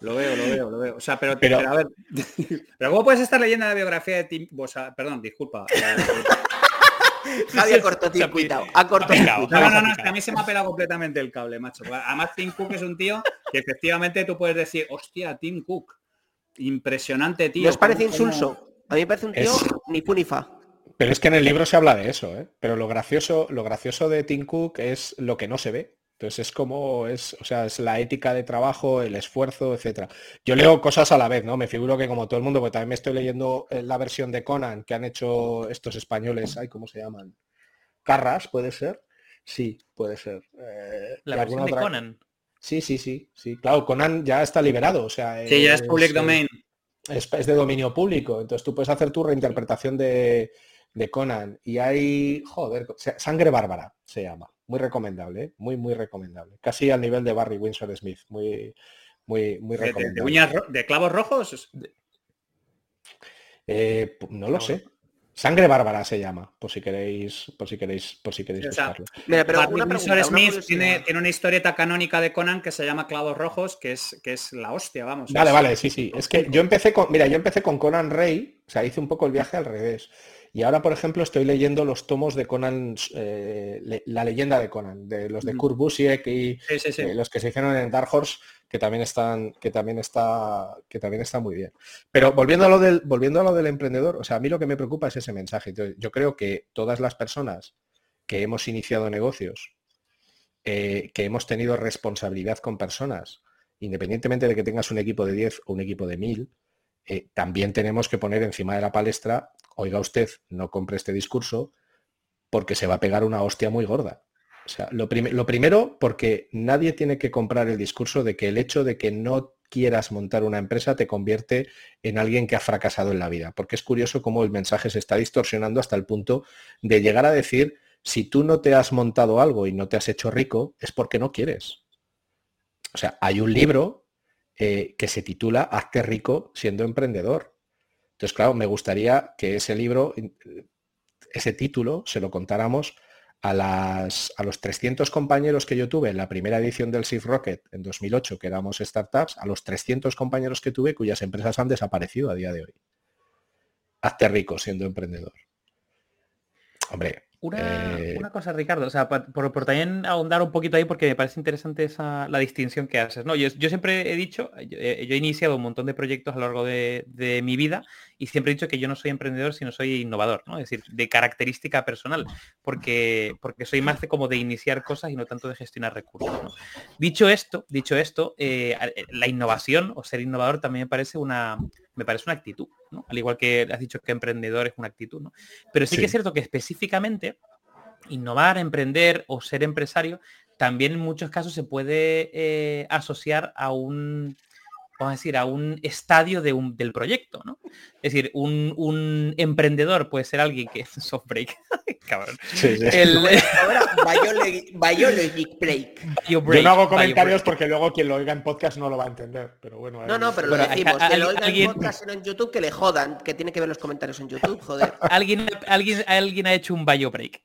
Lo veo, lo veo, lo veo. O sea, pero, pero, a ver. pero ¿cómo puedes estar leyendo la biografía de Tim? O sea, perdón, disculpa. Javier cortó cuidado. Ha cortado. No, no, no, a mí se me ha pelado completamente el cable, macho. Además, Tim Cook es un tío que efectivamente tú puedes decir, hostia, Tim Cook. Impresionante, tío. ¿No os parece insulso? A mí me parece un tío ni fu ni fa. Pero es que en el libro se habla de eso, ¿eh? Pero lo gracioso, lo gracioso de Tim Cook es lo que no se ve. Entonces es como es, o sea, es la ética de trabajo, el esfuerzo, etcétera. Yo leo cosas a la vez, ¿no? Me figuro que como todo el mundo, porque también me estoy leyendo eh, la versión de Conan que han hecho estos españoles, ay, ¿cómo se llaman? Carras, ¿puede ser? Sí, puede ser. Eh, la versión de Conan. Sí, sí, sí, sí. Claro, Conan ya está liberado, o sea. Sí, ya es public domain. Es, de dominio público, entonces tú puedes hacer tu reinterpretación de, de Conan. Y hay, joder, Sangre Bárbara se llama muy recomendable, ¿eh? muy, muy recomendable. Casi al nivel de Barry Windsor Smith, muy, muy, muy recomendable. ¿De, clavos rojos? Eh, no lo sé. Sangre Bárbara se llama, por si queréis, por si queréis, por si queréis buscarlo. pero Windsor Smith tiene, tiene, una historieta canónica de Conan que se llama Clavos Rojos, que es, que es la hostia, vamos. Vale, vale, sí, sí. Es que yo empecé con, mira, yo empecé con Conan Rey, o sea, hice un poco el viaje al revés. Y ahora, por ejemplo, estoy leyendo los tomos de Conan, eh, la leyenda de Conan, de los de Kurt Busiek y eh, los que se hicieron en Dark Horse, que también están, que también está, que también está muy bien. Pero volviendo a lo del, volviendo a lo del emprendedor, o sea, a mí lo que me preocupa es ese mensaje. yo creo que todas las personas que hemos iniciado negocios, eh, que hemos tenido responsabilidad con personas, independientemente de que tengas un equipo de 10 o un equipo de 1000, también tenemos que poner encima de la palestra oiga usted, no compre este discurso porque se va a pegar una hostia muy gorda. O sea, lo, primero, porque nadie tiene que comprar el discurso de que el hecho de que no quieras montar una empresa te convierte en alguien que ha fracasado en la vida. Porque es curioso cómo el mensaje se está distorsionando hasta el punto de llegar a decir, si tú no te has montado algo y no te has hecho rico, es porque no quieres. O sea, hay un libro eh, que se titula Hazte rico siendo emprendedor. Entonces, claro, me gustaría que ese libro, ese título, se lo contáramos a, a los 300 compañeros que yo tuve en la primera edición del SIF Rocket en 2008, que éramos startups, a los 300 compañeros que tuve cuyas empresas han desaparecido a día de hoy. Hazte rico siendo emprendedor. Hombre, eh, una, cosa, Ricardo, o sea, por, también ahondar un poquito ahí porque me parece interesante esa, la distinción que haces. ¿no? Yo, siempre he dicho, yo, he iniciado un montón de proyectos a lo largo de, mi vida y siempre he dicho que yo no soy emprendedor, sino soy innovador, ¿no? Es decir, de característica personal, porque, porque soy más de como de iniciar cosas y no tanto de gestionar recursos. Dicho esto, dicho esto, eh, la innovación o ser innovador también me parece una, me parece una actitud, ¿no? Al igual que has dicho que emprendedor es una actitud, ¿no? Pero sí, que es cierto que específicamente innovar, emprender o ser empresario también en muchos casos se puede eh, asociar a un, vamos a decir, a un estadio de un, del proyecto, ¿no? Es decir, un, un emprendedor puede ser alguien que es soft break. Cabrón. Sí, sí. El... biologic, break. Yo no hago comentarios porque luego quien lo oiga en podcast no lo va a entender. Pero bueno. No, no, pero lo decimos. que lo oiga en podcast en YouTube que le jodan, que tiene que ver los comentarios en YouTube, joder. alguien, alguien, alguien ha hecho un bio break.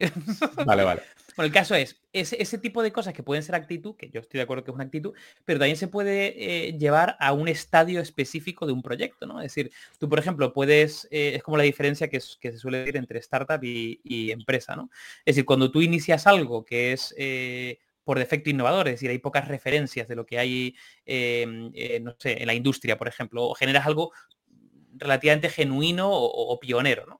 vale, vale. Bueno, el caso es, ese, tipo de cosas que pueden ser actitud, que yo estoy de acuerdo que es una actitud, pero también se puede eh, llevar a un estadio específico de un proyecto, ¿no? Es decir, tú, por ejemplo, puedes, eh, es como la diferencia que, se suele decir entre startup y, empresa, ¿no? Es decir, cuando tú inicias algo que es... Eh, por defecto innovador, es decir, hay pocas referencias de lo que hay, em, no sé, en la industria, por ejemplo, o generas algo relativamente genuino o, pionero, ¿no?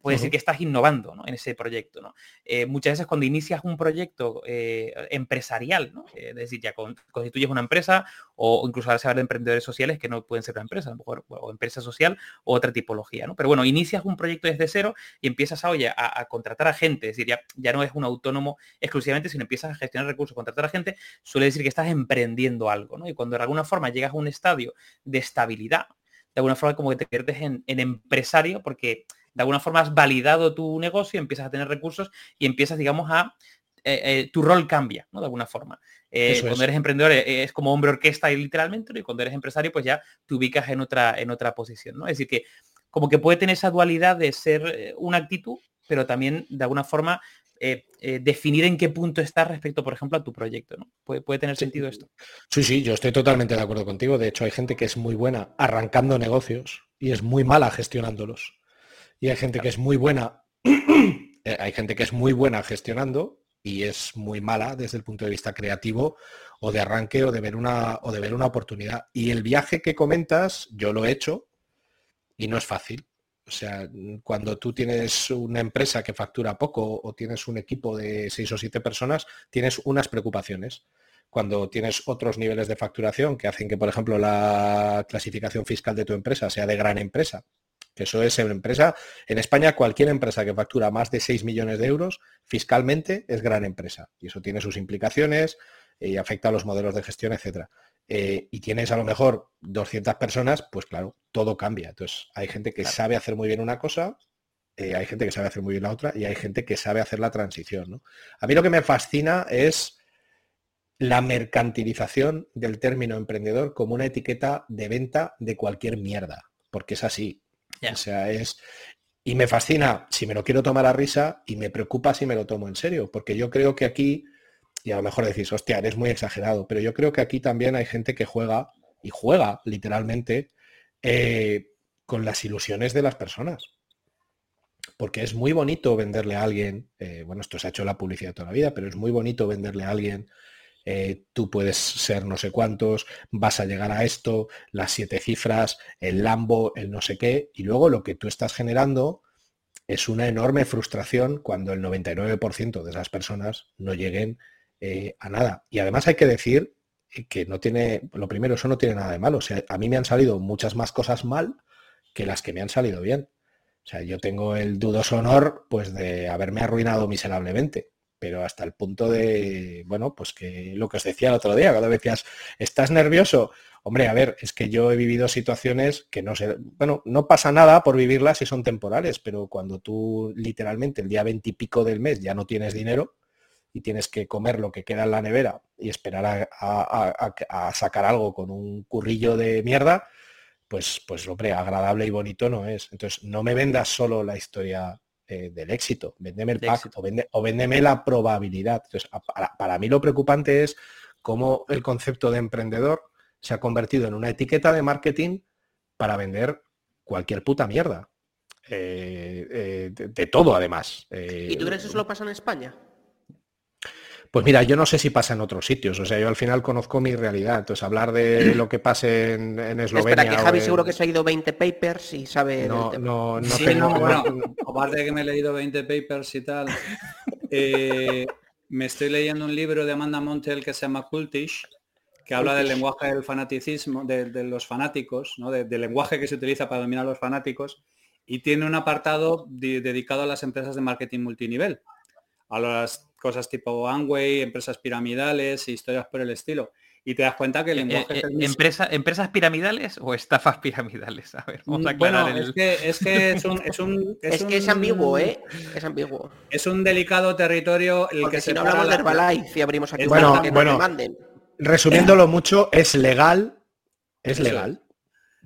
Puede decir que estás innovando en ese proyecto. ¿no? Eh, muchas veces cuando inicias un proyecto eh, empresarial, ¿no? Eh, es decir, ya constituyes una empresa o incluso ahora se habla de emprendedores sociales que no pueden ser una empresa, a lo mejor o empresa social o otra tipología. ¿no? Pero bueno, inicias un proyecto desde cero y empiezas a, oye, a, contratar a gente, es decir, ya, ya, no es un autónomo exclusivamente, sino empiezas a gestionar recursos, contratar a gente, suele decir que estás emprendiendo algo. ¿no? Y cuando de alguna forma llegas a un estadio de estabilidad, de alguna forma como que te pierdes en, en empresario porque de alguna forma has validado tu negocio, empiezas a tener recursos y empiezas, digamos, a tu rol cambia, ¿no? De alguna forma. cuando eres emprendedor es como hombre orquesta y literalmente, y cuando eres empresario, pues ya te ubicas en otra, en otra posición, ¿no? Es decir, que como que puede tener esa dualidad de ser una actitud, pero también de alguna forma eh, eh, definir en qué punto estás respecto, por ejemplo, a tu proyecto. ¿no? ¿Puede, tener sentido esto? Sí, sí, yo estoy totalmente de acuerdo contigo. De hecho, hay gente que es muy buena arrancando negocios y es muy mala gestionándolos. Y hay gente que es muy buena, eh, hay gente que es muy buena gestionando y es muy mala desde el punto de vista creativo o de arranque o de ver una o de ver una oportunidad. Y el viaje que comentas, yo lo he hecho y no es fácil. O sea, cuando tú tienes una empresa que factura poco o tienes un equipo de seis o siete personas, tienes unas preocupaciones. Cuando tienes otros niveles de facturación que hacen que, por ejemplo, la clasificación fiscal de tu empresa sea de gran empresa, que eso es en empresa, en España cualquier empresa que factura más de 6 millones de euros fiscalmente es gran empresa. Y eso tiene sus implicaciones y afecta a los modelos de gestión, etcétera. Eh, y tienes a lo mejor 200 personas, pues claro, todo cambia. Entonces, hay gente que sabe hacer muy bien una cosa, eh, hay gente que sabe hacer muy bien la otra y hay gente que sabe hacer la transición. A mí lo que me fascina es la mercantilización del término emprendedor como una etiqueta de venta de cualquier mierda, porque es así. O sea, es... Y me fascina si me lo quiero tomar a risa y me preocupa si me lo tomo en serio, porque yo creo que aquí y a lo mejor decís, hostia, eres muy exagerado, pero yo creo que aquí también hay gente que juega, y juega literalmente, eh, con las ilusiones de las personas. Porque es muy bonito venderle a alguien, eh, bueno, esto se ha hecho la publicidad toda la vida, pero es muy bonito venderle a alguien, eh, tú puedes ser no sé cuántos, vas a llegar a esto, las siete cifras, el Lambo, el no sé qué, y luego lo que tú estás generando es una enorme frustración cuando el 99% de esas personas no lleguen eh, a nada. Y además hay que decir que no tiene, lo primero, eso no tiene nada de malo. O sea, a mí me han salido muchas más cosas mal que las que me han salido bien. O sea, yo tengo el dudoso honor pues de haberme arruinado miserablemente, pero hasta el punto de, bueno, pues que lo que os decía el otro día, cuando decías, ¿estás nervioso? Hombre, a ver, es que yo he vivido situaciones que no sé, bueno, no pasa nada por vivirlas si son temporales, pero cuando tú literalmente el día veintipico del mes ya no tienes dinero, y tienes que comer lo que queda en la nevera y esperar a, sacar algo con un currillo de mierda, pues, pues hombre, agradable y bonito no es. Entonces, no me vendas solo la historia eh, del éxito, véndeme el pack o, véndeme la probabilidad. Entonces, para, mí lo preocupante es cómo el concepto de emprendedor se ha convertido en una etiqueta de marketing para vender cualquier puta mierda. Eh, eh, de, todo, además. ¿Y tú crees que eso lo pasa en España? Pues mira, yo no sé si pasa en otros sitios, o sea, yo al final conozco mi realidad, entonces hablar de lo que pase en, Eslovenia... Espera, que Javi seguro que se ha ido 20 papers y sabe... No, no, no, tengo... bueno, aparte de que me he leído 20 papers y tal, eh, me estoy leyendo un libro de Amanda Montel que se llama Cultish, que habla del lenguaje del fanaticismo, de, los fanáticos, ¿no? del lenguaje que se utiliza para dominar a los fanáticos, y tiene un apartado dedicado a las empresas de marketing multinivel, a las cosas tipo Amway, empresas piramidales, historias por el estilo. Y te das cuenta que el eh, lenguaje es eh, Empresa, ¿Empresas piramidales o estafas piramidales? A ver, vamos a mm, bueno, es, que, es que es un... Es, un, es, que es ambiguo, ¿eh? Es ambiguo. Es un delicado territorio el que si no hablamos de Herbalife y abrimos aquí bueno, bueno, resumiéndolo mucho, es legal, es legal.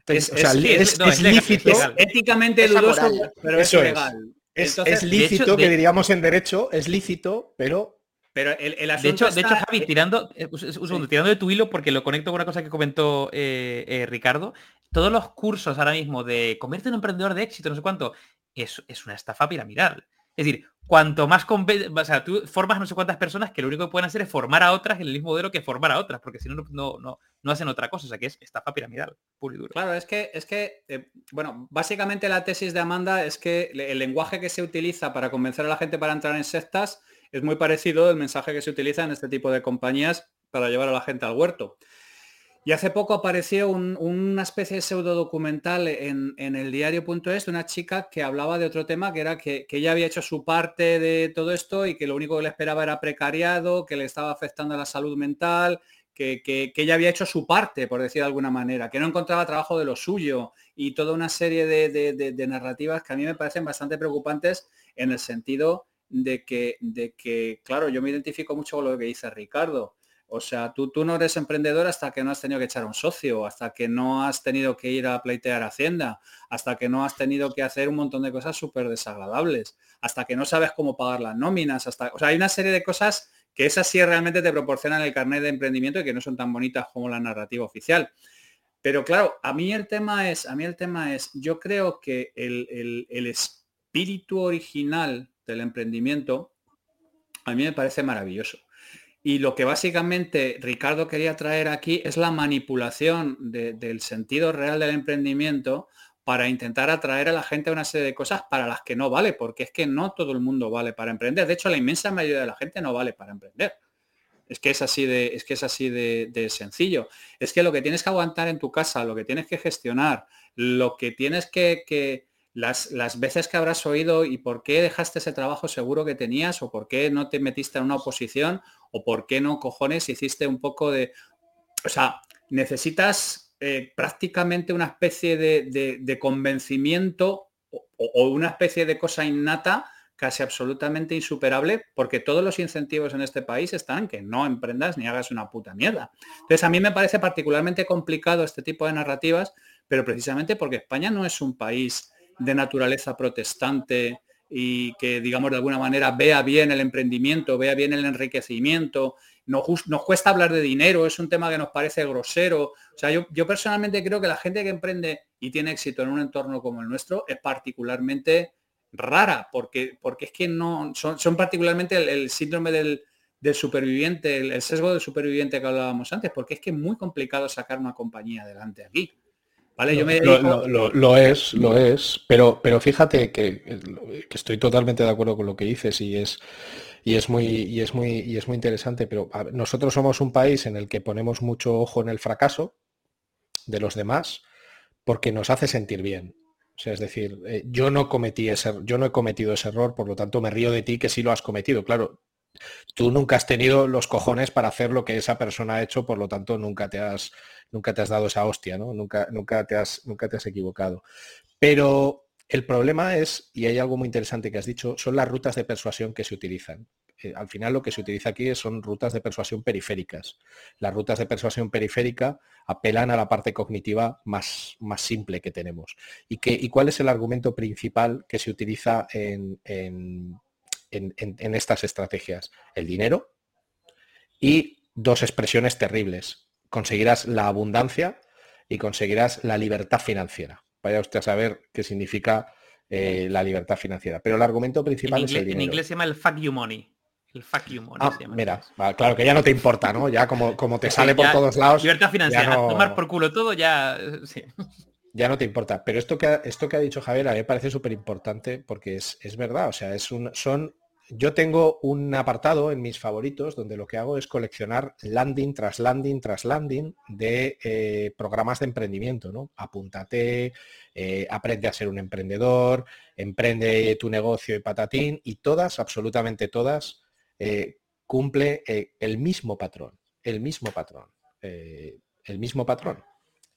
Es, o sea, es, lícito. éticamente dudoso, pero es legal. Es, lícito, que diríamos en derecho, es lícito, pero... Pero el, de, hecho, de hecho, Javi, tirando, eh, un segundo, tirando de tu hilo, porque lo conecto con una cosa que comentó eh, eh, Ricardo, todos los cursos ahora mismo de convierte en un emprendedor de éxito, no sé cuánto, es, es una estafa piramidal. Es decir, cuanto más... O sea, tú formas no sé cuántas personas que lo único que pueden hacer es formar a otras en el mismo modelo que formar a otras, porque si no, no, no, no hacen otra cosa. O sea, que es estafa piramidal, puro y duro. Claro, es que, es que eh, bueno, básicamente la tesis de Amanda es que el lenguaje que se utiliza para convencer a la gente para entrar en sectas es muy parecido al mensaje que se utiliza en este tipo de compañías para llevar a la gente al huerto. Y hace poco apareció una especie de pseudo documental en, el diario.es de una chica que hablaba de otro tema, que era que, ella había hecho su parte de todo esto y que lo único que le esperaba era precariado, que le estaba afectando a la salud mental, que, ella había hecho su parte, por decir de alguna manera, que no encontraba trabajo de lo suyo y toda una serie de, narrativas que a mí me parecen bastante preocupantes en el sentido de que, de que, claro, yo me identifico mucho con lo que dice Ricardo. O sea, tú, tú no eres emprendedor hasta que no has tenido que echar un socio, hasta que no has tenido que ir a pleitear Hacienda, hasta que no has tenido que hacer un montón de cosas súper desagradables, hasta que no sabes cómo pagar las nóminas, hasta. O sea, hay una serie de cosas que esas sí realmente te proporcionan el carnet de emprendimiento y que no son tan bonitas como la narrativa oficial. Pero claro, a mí el tema es, a mí el tema es, yo creo que el, el espíritu original del emprendimiento a mí me parece maravilloso. Y lo que básicamente Ricardo quería traer aquí es la manipulación del sentido real del emprendimiento para intentar atraer a la gente a una serie de cosas para las que no vale, porque es que no todo el mundo vale para emprender. De hecho, la inmensa mayoría de la gente no vale para emprender. Es que es así de, es que es así de sencillo. Es que lo que tienes que aguantar en tu casa, lo que tienes que gestionar, lo que tienes que, que las, veces que habrás oído y por qué dejaste ese trabajo seguro que tenías o por qué no te metiste en una oposición o por qué no cojones hiciste un poco de... O sea, necesitas eh, prácticamente una especie de, convencimiento o, una especie de cosa innata casi absolutamente insuperable porque todos los incentivos en este país están que no emprendas ni hagas una puta mierda. Entonces a mí me parece particularmente complicado este tipo de narrativas, pero precisamente porque España no es un país de naturaleza protestante y que, digamos, de alguna manera vea bien el emprendimiento, vea bien el enriquecimiento. Nos, nos cuesta hablar de dinero, es un tema que nos parece grosero. O sea, yo, personalmente creo que la gente que emprende y tiene éxito en un entorno como el nuestro es particularmente rara, porque, porque es que no, son, son particularmente el, síndrome del, superviviente, el, el, sesgo del superviviente que hablábamos antes, porque es que es muy complicado sacar una compañía adelante aquí lo, es, lo es, pero, pero fíjate que, estoy totalmente de acuerdo con lo que dices y es, y es muy, y es muy, y es muy interesante, pero nosotros somos un país en el que ponemos mucho ojo en el fracaso de los demás porque nos hace sentir bien. O sea, es decir, eh, yo no cometí ese, yo no he cometido ese error, por lo tanto me río de ti que sí lo has cometido. Claro, tú nunca has tenido los cojones para hacer lo que esa persona ha hecho, por lo tanto nunca te has, nunca te has dado esa hostia, ¿no? Nunca, nunca, te has, nunca te has equivocado. Pero el problema es, y hay algo muy interesante que has dicho, son las rutas de persuasión que se utilizan. Eh, al final lo que se utiliza aquí son rutas de persuasión periféricas. Las rutas de persuasión periférica apelan a la parte cognitiva más, más simple que tenemos. ¿Y, ¿Y cuál es el argumento principal que se utiliza en, en estas estrategias? El dinero y dos expresiones terribles, conseguirás la abundancia y conseguirás la libertad financiera. Vaya usted a saber qué significa eh, la libertad financiera. Pero el argumento principal es el dinero. En inglés se llama el fuck you money. El fuck you money. Ah, mira, claro que ya no te importa, ¿no? Ya como, como te sale por todos lados. Libertad financiera, tomar por culo todo, ya. Sí. Ya no te importa. Pero esto que ha, esto que ha dicho Javier a mí me parece súper importante porque es, es, verdad. O sea, es un, son yo tengo un apartado en mis favoritos donde lo que hago es coleccionar landing tras landing tras landing de eh, programas de emprendimiento, ¿no? Apúntate, eh, aprende a ser un emprendedor, emprende tu negocio y patatín, y todas, absolutamente todas, eh, cumple el mismo patrón, el mismo patrón, el mismo patrón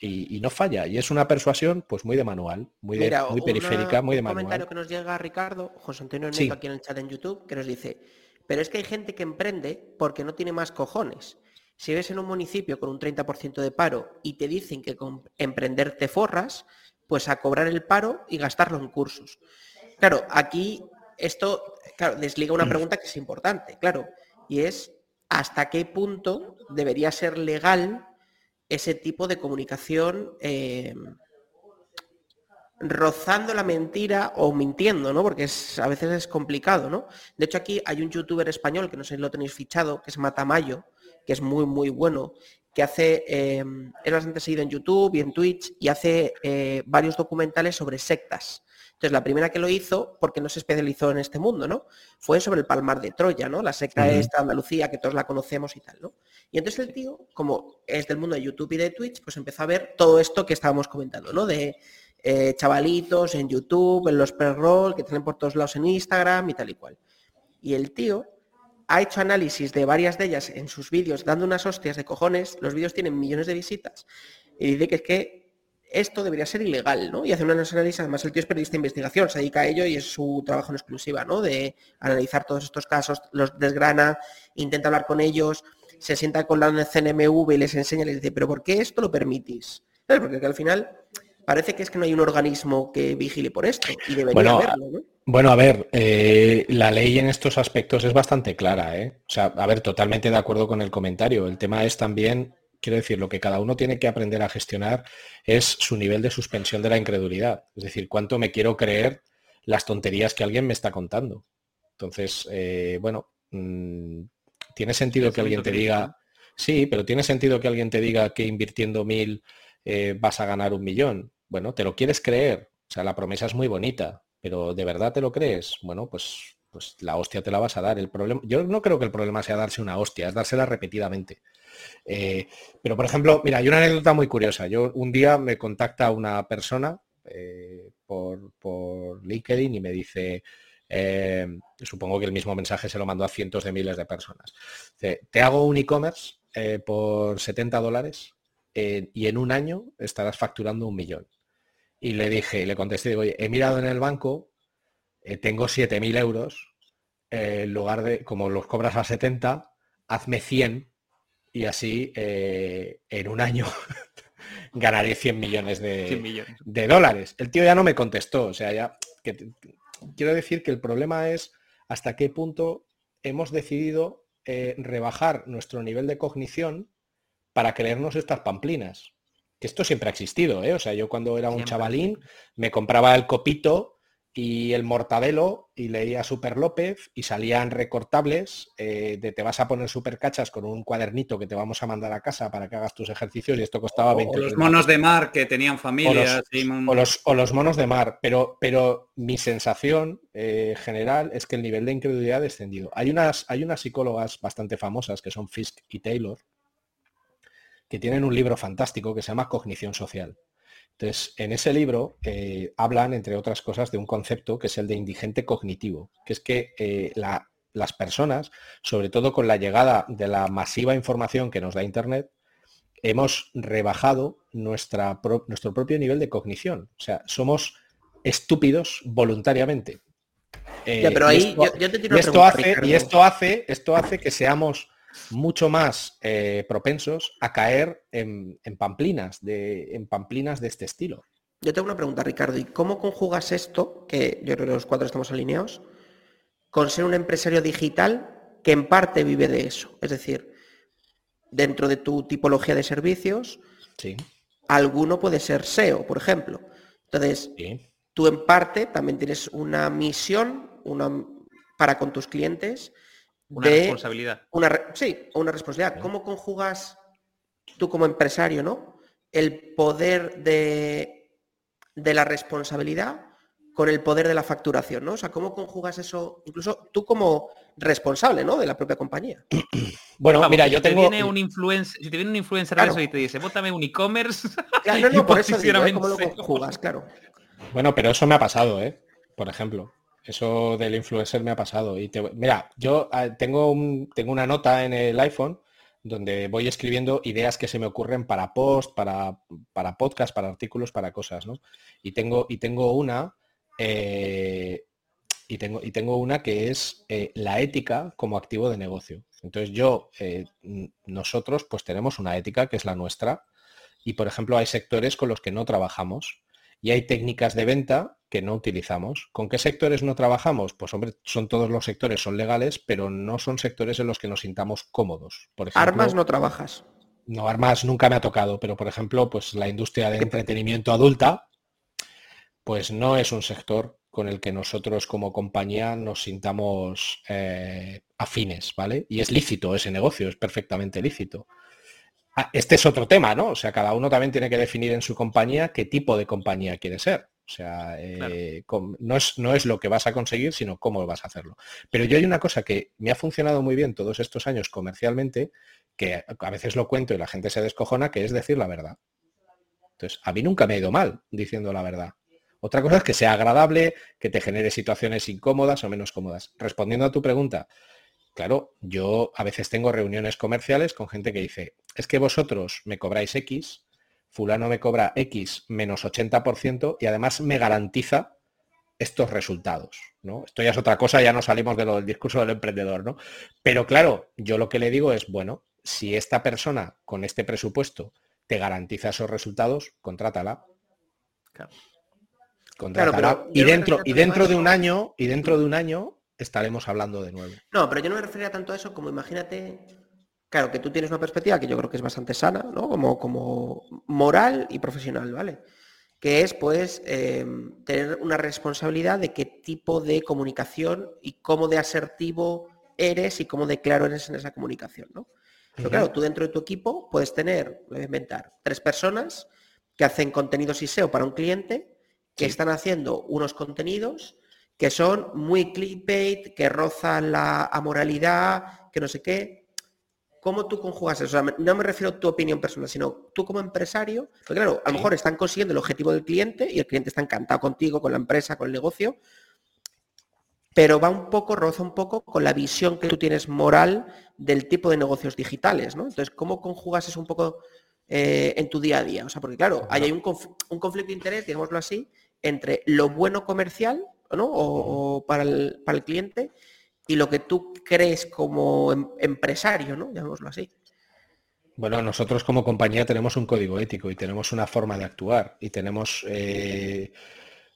y, no falla. Y es una persuasión pues muy de manual, muy, de, muy periférica, muy de manual. Un comentario que nos llega a Ricardo, José Antonio Neto aquí en el chat en YouTube, que nos dice, pero es que hay gente que emprende porque no tiene más cojones. Si ves en un municipio con un 30% de paro y te dicen que con emprender te forras, pues a cobrar el paro y gastarlo en cursos. Claro, aquí esto claro, desliga una mm. pregunta que es importante, claro, y es hasta qué punto debería ser legal ese tipo de comunicación eh, rozando la mentira o mintiendo, ¿no? Porque a veces es complicado, ¿no? De hecho, aquí hay un youtuber español, que no sé si lo tenéis fichado, que es Matamayo, que es muy, muy bueno, que hace, eh, es bastante seguido en YouTube y en Twitch, y hace eh, varios documentales sobre sectas. Entonces, la primera que lo hizo, porque no se especializó en este mundo, ¿no? Fue sobre el Palmar de Troya, ¿no? La secta de esta Andalucía, que todos la conocemos y tal, ¿no? Y entonces el tío, como es del mundo de YouTube y de Twitch, pues empezó a ver todo esto que estábamos comentando, ¿no? De eh, chavalitos en YouTube, en los pre-roll, que tienen por todos lados en Instagram y tal y cual. Y el tío ha hecho análisis de varias de ellas en sus vídeos, dando unas hostias de cojones. Los vídeos tienen millones de visitas. Y dice que es que esto debería ser ilegal, ¿no? Y hace un análisis, además el tío es periodista de investigación, se dedica a ello y es su trabajo en exclusiva, ¿no? De analizar todos estos casos, los desgrana, intenta hablar con ellos, se sienta con la CNMV y les enseña les dice, pero ¿por qué esto lo permitís? Porque al final parece que es que no hay un organismo que vigile por esto y debería bueno, haberlo, ¿no? Bueno, a ver, eh, la ley en estos aspectos es bastante clara, ¿eh? O sea, a ver, totalmente de acuerdo con el comentario. El tema es también quiero decir, lo que cada uno tiene que aprender a gestionar es su nivel de suspensión de la incredulidad. Es decir, cuánto me quiero creer las tonterías que alguien me está contando. Entonces, eh, bueno, mm, tiene sentido que alguien te diga, sí, pero tiene sentido que alguien te diga que invirtiendo mil eh, vas a ganar un millón. Bueno, ¿te lo quieres creer? O sea, la promesa es muy bonita, pero ¿de verdad te lo crees? Bueno, pues, pues la hostia te la vas a dar. El problema, yo no creo que el problema sea darse una hostia, es dársela repetidamente. Eh, pero, por ejemplo, mira, hay una anécdota muy curiosa. Yo un día me contacta una persona eh, por, por, LinkedIn y me dice, eh, supongo que el mismo mensaje se lo mandó a cientos de miles de personas. te hago un e-commerce por 70 dólares y en un año estarás facturando un millón. Y le dije, le contesté, digo, he mirado en el banco, tengo 7.000 euros, en lugar de, como los cobras a 70, hazme 100 y así eh, en un año ganaré 100 millones de, de, dólares. El tío ya no me contestó, o sea, ya quiero decir que el problema es hasta qué punto hemos decidido eh, rebajar nuestro nivel de cognición para creernos estas pamplinas. Que esto siempre ha existido, ¿eh? O sea, yo cuando era un chavalín me compraba el copito y el Mortadelo y leía Super López y salían recortables eh, de te vas a poner super cachas con un cuadernito que te vamos a mandar a casa para que hagas tus ejercicios y esto costaba 20 O los monos de mar que tenían familias. O los, o los, monos de mar, pero, pero mi sensación eh, general es que el nivel de incredulidad ha descendido. Hay unas, hay unas psicólogas bastante famosas que son Fisk y Taylor que tienen un libro fantástico que se llama Cognición Social. Entonces, en ese libro eh, hablan, entre otras cosas, de un concepto que es el de indigente cognitivo, que es que eh, las personas, sobre todo con la llegada de la masiva información que nos da Internet, hemos rebajado nuestra nuestro propio nivel de cognición. O sea, somos estúpidos voluntariamente. pero ahí yo, te y esto hace, y esto hace, esto hace que seamos mucho más eh, propensos a caer en, pamplinas, de, en pamplinas de este estilo. Yo tengo una pregunta, Ricardo, ¿y cómo conjugas esto, que yo creo que los cuatro estamos alineados, con ser un empresario digital que en parte vive de eso? Es decir, dentro de tu tipología de servicios, sí. alguno puede ser SEO, por ejemplo. Entonces, tú en parte también tienes una misión una, para con tus clientes una responsabilidad. Una, sí, una responsabilidad. ¿Cómo conjugas tú como empresario, ¿no? El poder de, de la responsabilidad con el poder de la facturación, ¿no? O sea, ¿cómo conjugas eso, incluso tú como responsable, ¿no? De la propia compañía. Bueno, mira, yo tengo... Viene un influencer, si te viene un influencer eso y te dice, bótame un e-commerce... no, no, por eso digo, ¿eh? ¿cómo lo conjugas? Claro. Bueno, pero eso me ha pasado, ¿eh? Por ejemplo. Eso del influencer me ha pasado. Y mira, yo ah, tengo, un, tengo una nota en el iPhone donde voy escribiendo ideas que se me ocurren para post, para, para podcast, para artículos, para cosas, ¿no? Y tengo, y tengo una, eh, y, tengo, y tengo una que es eh, la ética como activo de negocio. Entonces yo, eh, nosotros pues tenemos una ética que es la nuestra y por ejemplo hay sectores con los que no trabajamos y hay técnicas de venta que no utilizamos. ¿Con qué sectores no trabajamos? Pues hombre, son todos los sectores, son legales, pero no son sectores en los que nos sintamos cómodos. Por armas no trabajas. No, armas nunca me ha tocado, pero por ejemplo, pues la industria de entretenimiento adulta, pues no es un sector con el que nosotros como compañía nos sintamos eh, afines, ¿vale? Y es lícito ese negocio, es perfectamente lícito. Ah, este es otro tema, ¿no? O sea, cada uno también tiene que definir en su compañía qué tipo de compañía quiere ser. O sea, eh, no, es, no es lo que vas a conseguir, sino cómo vas a hacerlo. Pero yo hay una cosa que me ha funcionado muy bien todos estos años comercialmente, que a veces lo cuento y la gente se descojona, que es decir la verdad. Entonces, a mí nunca me ha ido mal diciendo la verdad. Otra cosa es que sea agradable, que te genere situaciones incómodas o menos cómodas. Respondiendo a tu pregunta, Claro, yo a veces tengo reuniones comerciales con gente que dice, es que vosotros me cobráis X, fulano me cobra X menos 80% y además me garantiza estos resultados. ¿no? Esto ya es otra cosa, ya no salimos de lo del discurso del emprendedor, ¿no? Pero claro, yo lo que le digo es, bueno, si esta persona con este presupuesto te garantiza esos resultados, contrátala. Contrátala. y dentro, y dentro de un año, y dentro de un año estaremos hablando de nuevo. No, pero yo no me refería tanto a eso como imagínate, claro, que tú tienes una perspectiva que yo creo que es bastante sana, ¿no? Como, como moral y profesional, ¿vale? Que es pues em, tener una responsabilidad de qué tipo de comunicación y cómo de asertivo eres y cómo de claro eres en esa comunicación, ¿no? Pero claro, tú dentro de tu equipo puedes tener, voy a inventar, tres personas que hacen contenidos y SEO para un cliente, que están haciendo unos contenidos que son muy clickbait, que rozan la amoralidad, que no sé qué. ¿Cómo tú conjugas eso? no me refiero a tu opinión personal, sino tú como empresario, porque claro, a lo mejor están consiguiendo el objetivo del cliente y el cliente está encantado contigo, con la empresa, con el negocio, pero va un poco, roza un poco con la visión que tú tienes moral del tipo de negocios digitales, ¿no? Entonces, ¿cómo conjugas eso un poco eh, en tu día a día? O sea, porque claro, hay un, conflicto de interés, digámoslo así, entre lo bueno comercial, ¿no? O, para, el, para, el, cliente y lo que tú crees como em, empresario, ¿no? Llamémoslo así. Bueno, nosotros como compañía tenemos un código ético y tenemos una forma de actuar y tenemos eh,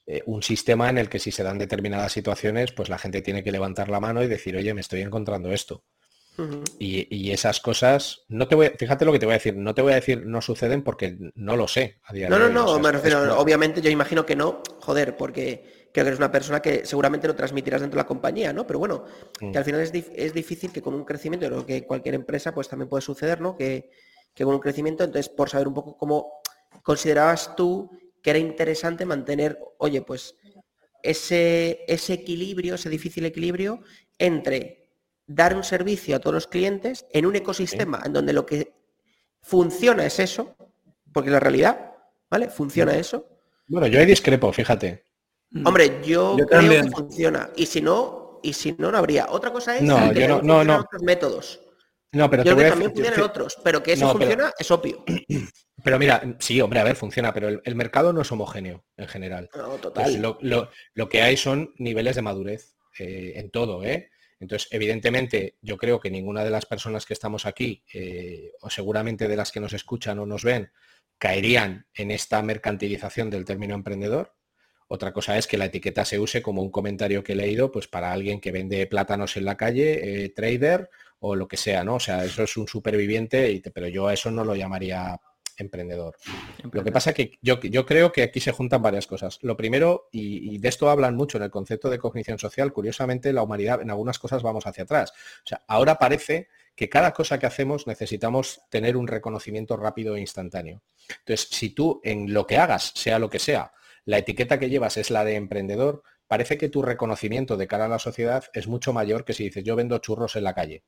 eh, un sistema en el que si se dan determinadas situaciones, pues la gente tiene que levantar la mano y decir, oye, me estoy encontrando esto. y, esas cosas, no te voy, fíjate lo que te voy a decir, no te voy a decir no suceden porque no lo sé a día no, no, no, me refiero, obviamente yo imagino que no, joder, porque creo que eres una persona que seguramente lo transmitirás dentro de la compañía, ¿no? Pero bueno, que mm. al final es, es, difícil que con un crecimiento, lo que cualquier empresa pues también puede suceder, ¿no? Que, que con un crecimiento, entonces por saber un poco cómo considerabas tú que era interesante mantener, oye, pues ese, ese equilibrio, ese difícil equilibrio entre dar un servicio a todos los clientes en un ecosistema en donde lo que funciona es eso, porque la realidad, ¿vale? Funciona eso. Bueno, yo hay discrepo, fíjate. Hombre, yo, creo que funciona. Y si no, y si no, no habría. Otra cosa es no, que no, no, no. otros métodos. No, pero yo creo que también funcionan otros, pero que eso funciona es obvio. Pero mira, sí, hombre, a ver, funciona, pero el, mercado no es homogéneo en general. lo, que hay son niveles de madurez eh, en todo, ¿eh? Entonces, evidentemente, yo creo que ninguna de las personas que estamos aquí, eh, o seguramente de las que nos escuchan o nos ven, caerían en esta mercantilización del término emprendedor. Otra cosa es que la etiqueta se use como un comentario que he leído, pues para alguien que vende plátanos en la calle, eh, trader o lo que sea, ¿no? O sea, eso es un superviviente, pero yo a eso no lo llamaría emprendedor. Lo que pasa es que yo, yo, creo que aquí se juntan varias cosas. Lo primero, y, de esto hablan mucho en el concepto de cognición social, curiosamente la humanidad en algunas cosas vamos hacia atrás. O sea, ahora parece que cada cosa que hacemos necesitamos tener un reconocimiento rápido e instantáneo. Entonces, si tú en lo que hagas, sea lo que sea, la etiqueta que llevas es la de emprendedor, parece que tu reconocimiento de cara a la sociedad es mucho mayor que si dices yo vendo churros en la calle.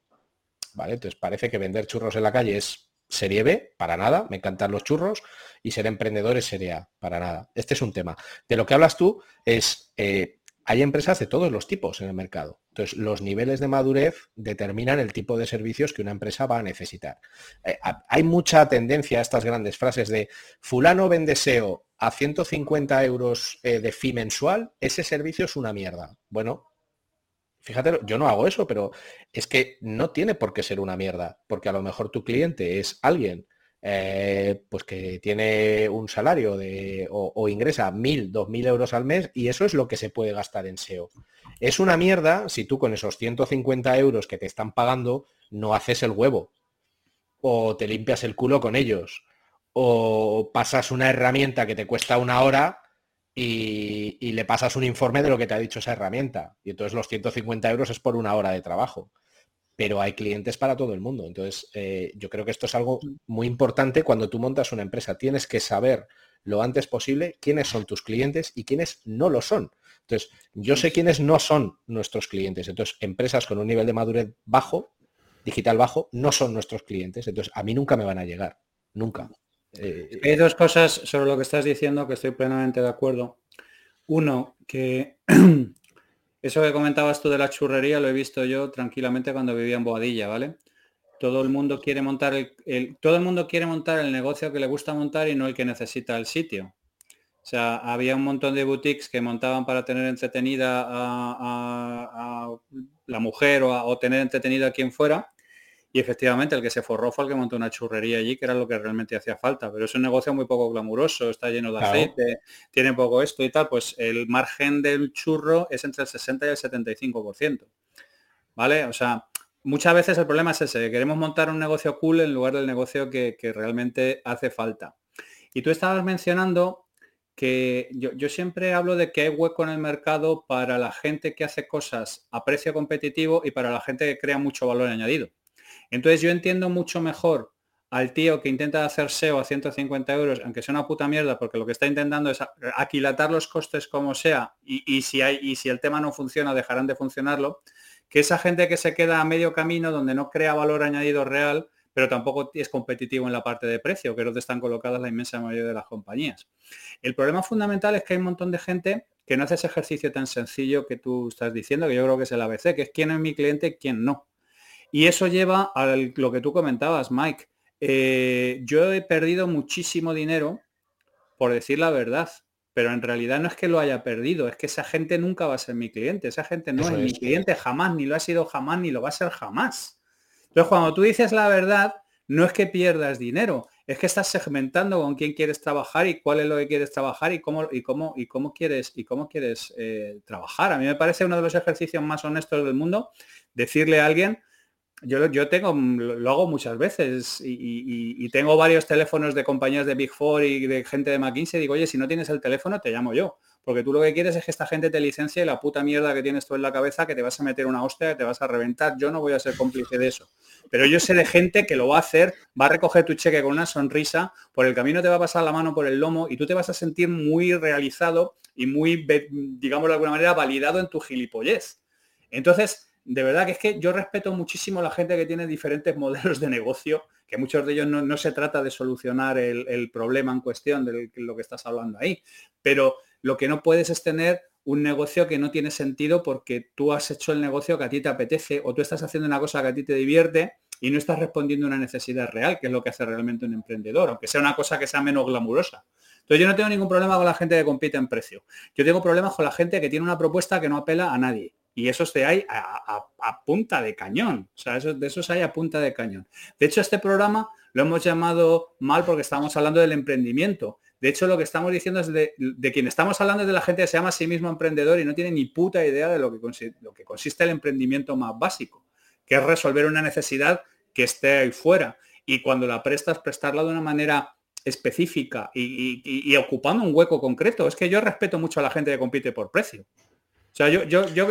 ¿Vale? Entonces parece que vender churros en la calle es Serie B, para nada, me encantan los churros, y ser emprendedor es Serie A, para nada. Este es un tema. De lo que hablas tú es, eh, hay empresas de todos los tipos en el mercado. Entonces, los niveles de madurez determinan el tipo de servicios que una empresa va a necesitar. Eh, hay mucha tendencia a estas grandes frases de fulano vende SEO a 150 euros eh, de fee mensual, ese servicio es una mierda. Bueno, Fíjate, yo no hago eso, pero es que no tiene por qué ser una mierda, porque a lo mejor tu cliente es alguien eh, pues que tiene un salario de, o, ingresa mil, dos mil euros al mes y eso es lo que se puede gastar en SEO. Es una mierda si tú con esos 150 euros que te están pagando no haces el huevo o te limpias el culo con ellos o pasas una herramienta que te cuesta una hora y, le pasas un informe de lo que te ha dicho esa herramienta. Y entonces los 150 euros es por una hora de trabajo. Pero hay clientes para todo el mundo. Entonces, eh, yo creo que esto es algo muy importante cuando tú montas una empresa. Tienes que saber lo antes posible quiénes son tus clientes y quiénes no lo son. Entonces, yo sé quiénes no son nuestros clientes. Entonces, empresas con un nivel de madurez bajo, digital bajo, no son nuestros clientes. Entonces, a mí nunca me van a llegar. Nunca. Eh, Hay dos cosas sobre lo que estás diciendo que estoy plenamente de acuerdo. Uno, que eso que comentabas tú de la churrería lo he visto yo tranquilamente cuando vivía en Boadilla, ¿vale? todo el mundo quiere montar el, todo el mundo quiere montar el negocio que le gusta montar y no el que necesita el sitio. O sea, había un montón de boutiques que montaban para tener entretenida a, la mujer o, o, tener entretenida a quien fuera. Y efectivamente el que se forró fue el que montó una churrería allí, que era lo que realmente hacía falta. Pero es un negocio muy poco glamuroso, está lleno de aceite, tiene poco esto y tal. Pues el margen del churro es entre el 60 y el 75%. ¿Vale? O sea, muchas veces el problema es ese, queremos montar un negocio cool en lugar del negocio que, realmente hace falta. Y tú estabas mencionando que yo, siempre hablo de que hay hueco en el mercado para la gente que hace cosas a precio competitivo y para la gente que crea mucho valor añadido. Entonces yo entiendo mucho mejor al tío que intenta hacer SEO a 150 euros, aunque sea una puta mierda, porque lo que está intentando es aquilatar los costes como sea, y, si, si el tema no funciona, dejarán de funcionarlo, que esa gente que se queda a medio camino donde no crea valor añadido real, pero tampoco es competitivo en la parte de precio, que es donde están colocadas la inmensa mayoría de las compañías. El problema fundamental es que hay un montón de gente que no hace ese ejercicio tan sencillo que tú estás diciendo, que yo creo que es el ABC, que es quién es mi cliente y quién no. Y eso lleva a lo que tú comentabas, Mike. Eh, yo he perdido muchísimo dinero, por decir la verdad, pero en realidad no es que lo haya perdido, es que esa gente nunca va a ser mi cliente, esa gente no es, mi cliente jamás, ni lo ha sido jamás, ni lo va a ser jamás. Entonces, cuando tú dices la verdad, no es que pierdas dinero, es que estás segmentando con quién quieres trabajar y cuál es lo que quieres trabajar y cómo y cómo y cómo quieres y cómo quieres eh, trabajar. A mí me parece uno de los ejercicios más honestos del mundo decirle a alguien yo, yo tengo, lo hago muchas veces y, tengo varios teléfonos de compañías de Big Four y de gente de McKinsey. Digo, oye, si no tienes el teléfono, te llamo yo. Porque tú lo que quieres es que esta gente te licencie la puta mierda que tienes tú en la cabeza, que te vas a meter una hostia, que te vas a reventar. Yo no voy a ser cómplice de eso. Pero yo sé de gente que lo va a hacer, va a recoger tu cheque con una sonrisa, por el camino te va a pasar la mano por el lomo y tú te vas a sentir muy realizado y muy, digamos de alguna manera, validado en tu gilipollez. Entonces, de verdad que es que yo respeto muchísimo a la gente que tiene diferentes modelos de negocio, que muchos de ellos no, se trata de solucionar el, problema en cuestión de lo que estás hablando ahí, pero lo que no puedes es tener un negocio que no tiene sentido porque tú has hecho el negocio que a ti te apetece o tú estás haciendo una cosa que a ti te divierte y no estás respondiendo a una necesidad real, que es lo que hace realmente un emprendedor, aunque sea una cosa que sea menos glamurosa. Entonces yo no tengo ningún problema con la gente que compite en precio. Yo tengo problemas con la gente que tiene una propuesta que no apela a nadie y esos te hay a, punta de cañón. O sea, de esos hay a punta de cañón. De hecho, este programa lo hemos llamado mal porque estamos hablando del emprendimiento. De hecho, lo que estamos diciendo es de, quien estamos hablando es de la gente que se llama a sí mismo emprendedor y no tiene ni puta idea de lo que, lo que consiste el emprendimiento más básico, que es resolver una necesidad que esté ahí fuera. Y cuando la prestas, prestarla de una manera específica y ocupando un hueco concreto. Es que yo respeto mucho a la gente que compite por precio. O sea, yo, yo, yo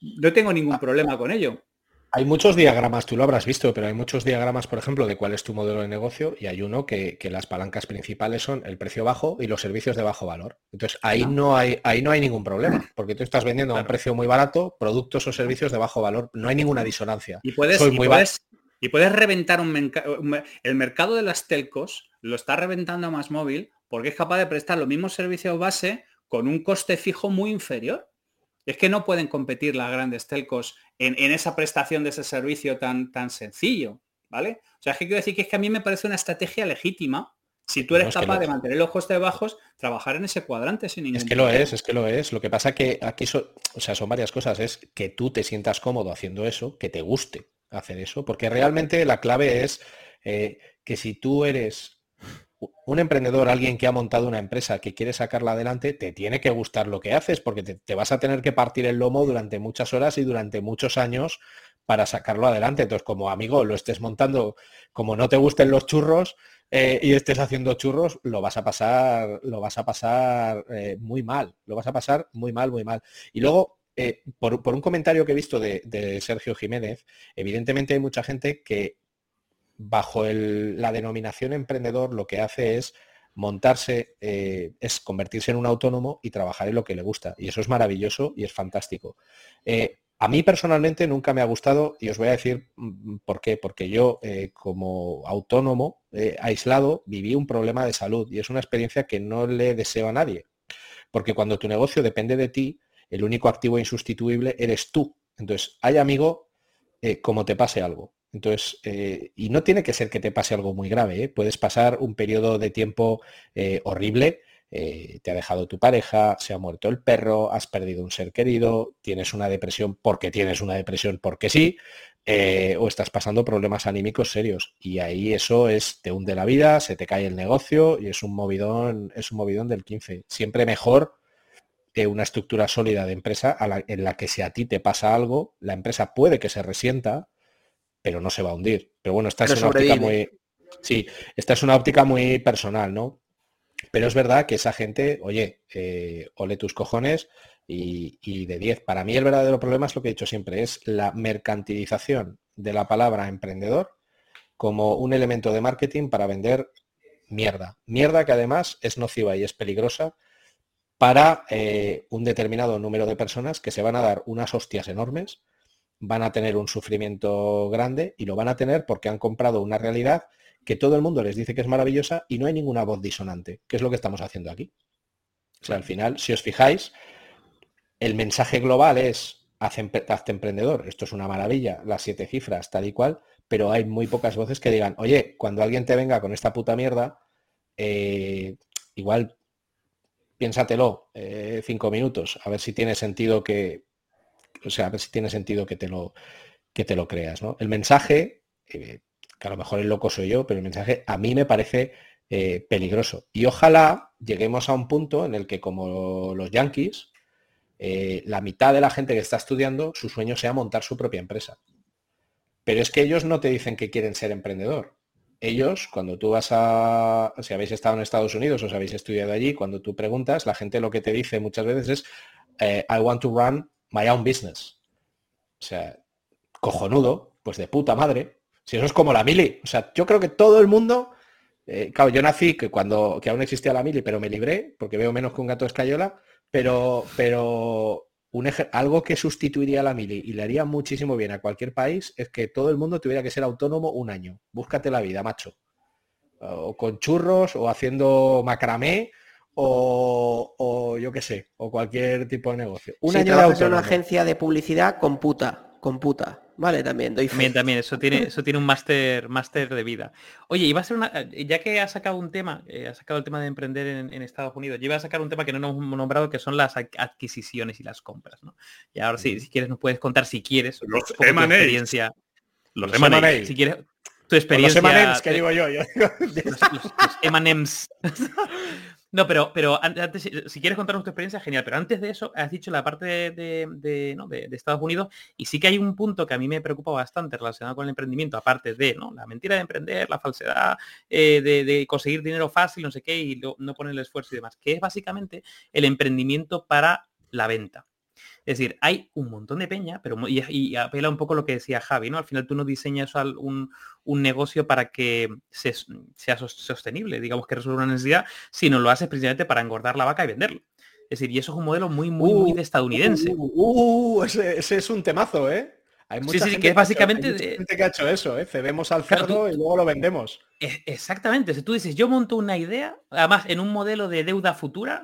no tengo ningún problema con ello. Hay muchos diagramas, tú lo habrás visto, pero hay muchos diagramas, por ejemplo, de cuál es tu modelo de negocio y hay uno que, las palancas principales son el precio bajo y los servicios de bajo valor. Entonces ahí no hay, ahí no hay ningún problema, porque tú estás vendiendo a un precio muy barato productos o servicios de bajo valor. No hay ninguna disonancia. Y puedes, y puedes, reventar un, el mercado de las telcos, lo está reventando a más móvil porque es capaz de prestar los mismos servicios base con un coste fijo muy inferior. Es que no pueden competir las grandes telcos en, esa prestación de ese servicio tan, tan sencillo, ¿vale? O sea, es que quiero decir que es que a mí me parece una estrategia legítima si tú eres capaz de mantener los costes bajos, trabajar en ese cuadrante sin ningún Es que lo es, es que lo es. Lo que pasa que aquí o sea, son varias cosas. Es que tú te sientas cómodo haciendo eso, que te guste hacer eso, porque realmente la clave es eh, que si tú eres un emprendedor, alguien que ha montado una empresa que quiere sacarla adelante, te tiene que gustar lo que haces porque te, vas a tener que partir el lomo durante muchas horas y durante muchos años para sacarlo adelante. Entonces, como amigo, lo estés montando, como no te gusten los churros eh, y estés haciendo churros, lo vas a pasar, lo vas a pasar eh, muy mal, lo vas a pasar muy mal, muy mal. Y luego, eh, por, un comentario que he visto de Sergio Jiménez, evidentemente hay mucha gente que bajo la denominación emprendedor lo que hace es montarse, eh, es convertirse en un autónomo y trabajar en lo que le gusta. Y eso es maravilloso y es fantástico. Eh, a mí personalmente nunca me ha gustado y os voy a decir mm, por qué. Porque yo eh, como autónomo, aislado, viví un problema de salud y es una experiencia que no le deseo a nadie. Porque cuando tu negocio depende de ti, el único activo insustituible eres tú. Entonces, hay amigo como te pase algo. Entonces, eh, y no tiene que ser que te pase algo muy grave, ¿eh? puedes pasar un periodo de tiempo eh, horrible, te ha dejado tu pareja, se ha muerto el perro, has perdido un ser querido, tienes una depresión porque tienes una depresión porque sí, o estás pasando problemas anímicos serios. Y ahí eso es, te hunde la vida, se te cae el negocio y es un movidón, es un movidón del 15. Siempre mejor una estructura sólida de empresa en la que si a ti te pasa algo, la empresa puede que se resienta, pero no se va a hundir. Pero bueno, esta es una óptica muy. Sí, esta es una óptica muy personal, ¿no? Pero es verdad que esa gente, oye, eh, ole tus cojones y, de 10. Para mí el verdadero problema es lo que he dicho siempre, es la mercantilización de la palabra emprendedor como un elemento de marketing para vender mierda. Mierda que además es nociva y es peligrosa para eh, un determinado número de personas que se van a dar unas hostias enormes van a tener un sufrimiento grande y lo van a tener porque han comprado una realidad que todo el mundo les dice que es maravillosa y no hay ninguna voz disonante, que es lo que estamos haciendo aquí. O sea, al final, si os fijáis, el mensaje global es hazte emprendedor, esto es una maravilla, las siete cifras, tal y cual, pero hay muy pocas voces que digan, oye, cuando alguien te venga con esta puta mierda, eh, igual piénsatelo eh, cinco minutos, a ver si tiene sentido que o sea, a ver si tiene sentido que te lo, que te lo creas. ¿no? El mensaje, eh, que a lo mejor el loco soy yo, pero el mensaje a mí me parece eh, peligroso. Y ojalá lleguemos a un punto en el que como los yankees, eh, la mitad de la gente que está estudiando, su sueño sea montar su propia empresa. Pero es que ellos no te dicen que quieren ser emprendedor. Ellos, cuando tú vas a, si habéis estado en Estados Unidos o si habéis estudiado allí, cuando tú preguntas, la gente lo que te dice muchas veces es, I want to run my own business. O sea, cojonudo, pues de puta madre. Si eso es como la mili. O sea, yo creo que todo el mundo. Eh, claro, yo nací que cuando que aún existía la mili, pero me libré, porque veo menos que un gato escayola, pero, pero un algo que sustituiría la mili y le haría muchísimo bien a cualquier país es que todo el mundo tuviera que ser autónomo un año. Búscate la vida, macho. O con churros, o haciendo macramé, o, yo qué sé, o cualquier tipo de negocio. Un si año de en una agencia de publicidad, computa, computa. Vale, también doy También, también, eso tiene, eso tiene un máster máster de vida. Oye, iba a ser una. Ya que ha sacado un tema, eh, ha sacado el tema de emprender en, Estados Unidos, yo iba a sacar un tema que no hemos nombrado, que son las adquisiciones y las compras, ¿no? Y ahora sí, si quieres, nos puedes contar si quieres los tu experiencia. Los, los Si quieres, tu experiencia. Los que digo yo. los, No, pero, pero antes, si quieres contarnos tu experiencia, genial. Pero antes de eso, has dicho la parte de, Estados Unidos y sí que hay un punto que a mí me preocupa bastante relacionado con el emprendimiento, aparte de ¿no? la mentira de emprender, la falsedad, eh, de, conseguir dinero fácil, no sé qué, y no poner el esfuerzo y demás, que es básicamente el emprendimiento para la venta. Es decir, hay un montón de peña, pero y, apela un poco lo que decía Javi, ¿no? Al final tú no diseñas un, negocio para que sea sostenible, digamos que resuelva una necesidad, sino lo haces precisamente para engordar la vaca y venderlo. Es decir, y eso es un modelo muy, muy, muy de uh, estadounidense. Uh, uh, ese, es un temazo, ¿eh? Hay mucha sí, sí, que es básicamente... gente que ha hecho eso, ¿eh? Cedemos al cerdo y luego lo vendemos. E, exactamente, si tú dices, yo monto una idea, además en un modelo de deuda futura,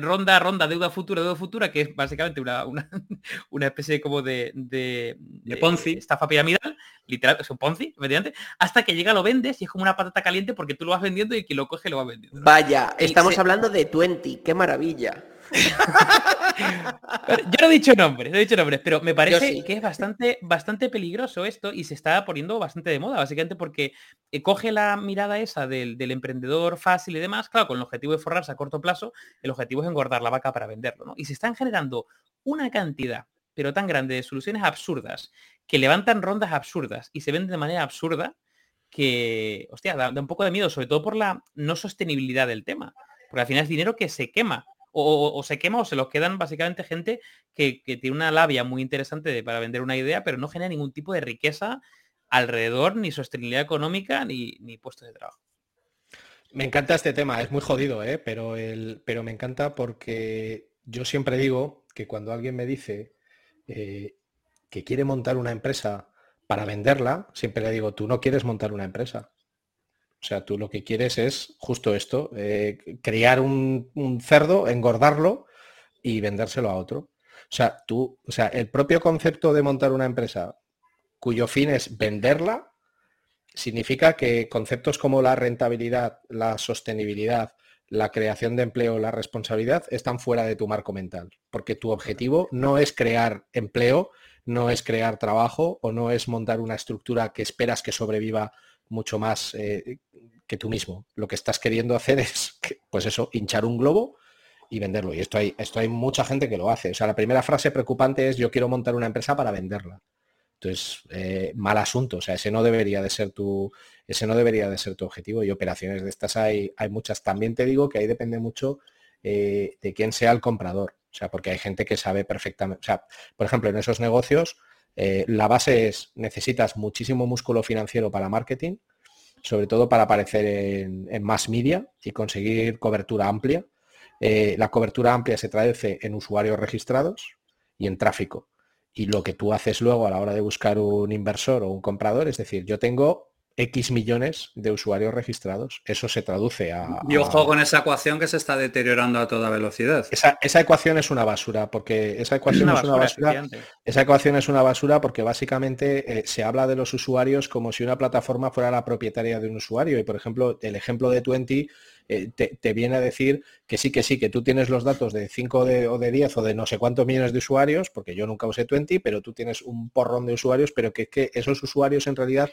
ronda, ronda, deuda futura, deuda futura, que es básicamente una, una, especie como de, de, de, Ponzi, estafa piramidal, literal, es un Ponzi, mediante, hasta que llega lo vendes y es como una patata caliente porque tú lo vas vendiendo y quien lo coge lo va vendiendo. Vaya, estamos hablando de 20, qué maravilla. Yo no he dicho nombres, no he dicho nombres, pero me parece que es bastante, bastante peligroso esto y se está poniendo bastante de moda, básicamente porque eh, coge la mirada esa del, emprendedor fácil y demás, claro, con el objetivo de forrarse a corto plazo, el objetivo es engordar la vaca para venderlo, ¿no? Y se están generando una cantidad, pero tan grande de soluciones absurdas, que levantan rondas absurdas y se venden de manera absurda, que, hostia, da un poco de miedo, sobre todo por la no sostenibilidad del tema. Porque al final es dinero que se quema o, se quema o se los quedan básicamente gente que, tiene una labia muy interesante para vender una idea, pero no genera ningún tipo de riqueza alrededor, ni sostenibilidad económica, ni, puestos de trabajo. Me encanta este tema, es muy jodido, ¿eh? pero, el, pero me encanta porque yo siempre digo que cuando alguien me dice eh, que quiere montar una empresa para venderla, siempre le digo, tú no quieres montar una empresa. O sea, tú lo que quieres es justo esto, eh, criar un, cerdo, engordarlo y vendérselo a otro. O sea, tú, o sea, el propio concepto de montar una empresa cuyo fin es venderla, significa que conceptos como la rentabilidad, la sostenibilidad, la creación de empleo, la responsabilidad están fuera de tu marco mental, porque tu objetivo no es crear empleo, no es crear trabajo o no es montar una estructura que esperas que sobreviva mucho más eh, que tú mismo. Lo que estás queriendo hacer es, pues eso, hinchar un globo y venderlo. Y esto hay, esto hay mucha gente que lo hace. O sea, la primera frase preocupante es yo quiero montar una empresa para venderla. Entonces, eh, mal asunto. O sea, ese no debería de ser tu, ese no debería de ser tu objetivo. Y operaciones de estas hay, hay muchas. También te digo que ahí depende mucho eh, de quién sea el comprador. O sea, porque hay gente que sabe perfectamente. O sea, por ejemplo, en esos negocios, eh, la base es necesitas muchísimo músculo financiero para marketing, sobre todo para aparecer en, mass media y conseguir cobertura amplia. la cobertura amplia se traduce en usuarios registrados y en tráfico y lo que tú haces luego a la hora de buscar un inversor o un comprador, es decir, yo tengo X millones de usuarios registrados. Eso se traduce a... Y ojo con esa ecuación que se está deteriorando a toda velocidad. Esa, ecuación es una basura, porque esa ecuación es una, basura. esa ecuación es una basura porque básicamente eh, se habla de los usuarios como si una plataforma fuera la propietaria de un usuario. Y por ejemplo, el ejemplo de Twenty eh, te, viene a decir que sí, que sí, que tú tienes los datos de 5 o de 10 o de no sé cuántos millones de usuarios, porque yo nunca usé Twenty, pero tú tienes un porrón de usuarios, pero que, que esos usuarios en realidad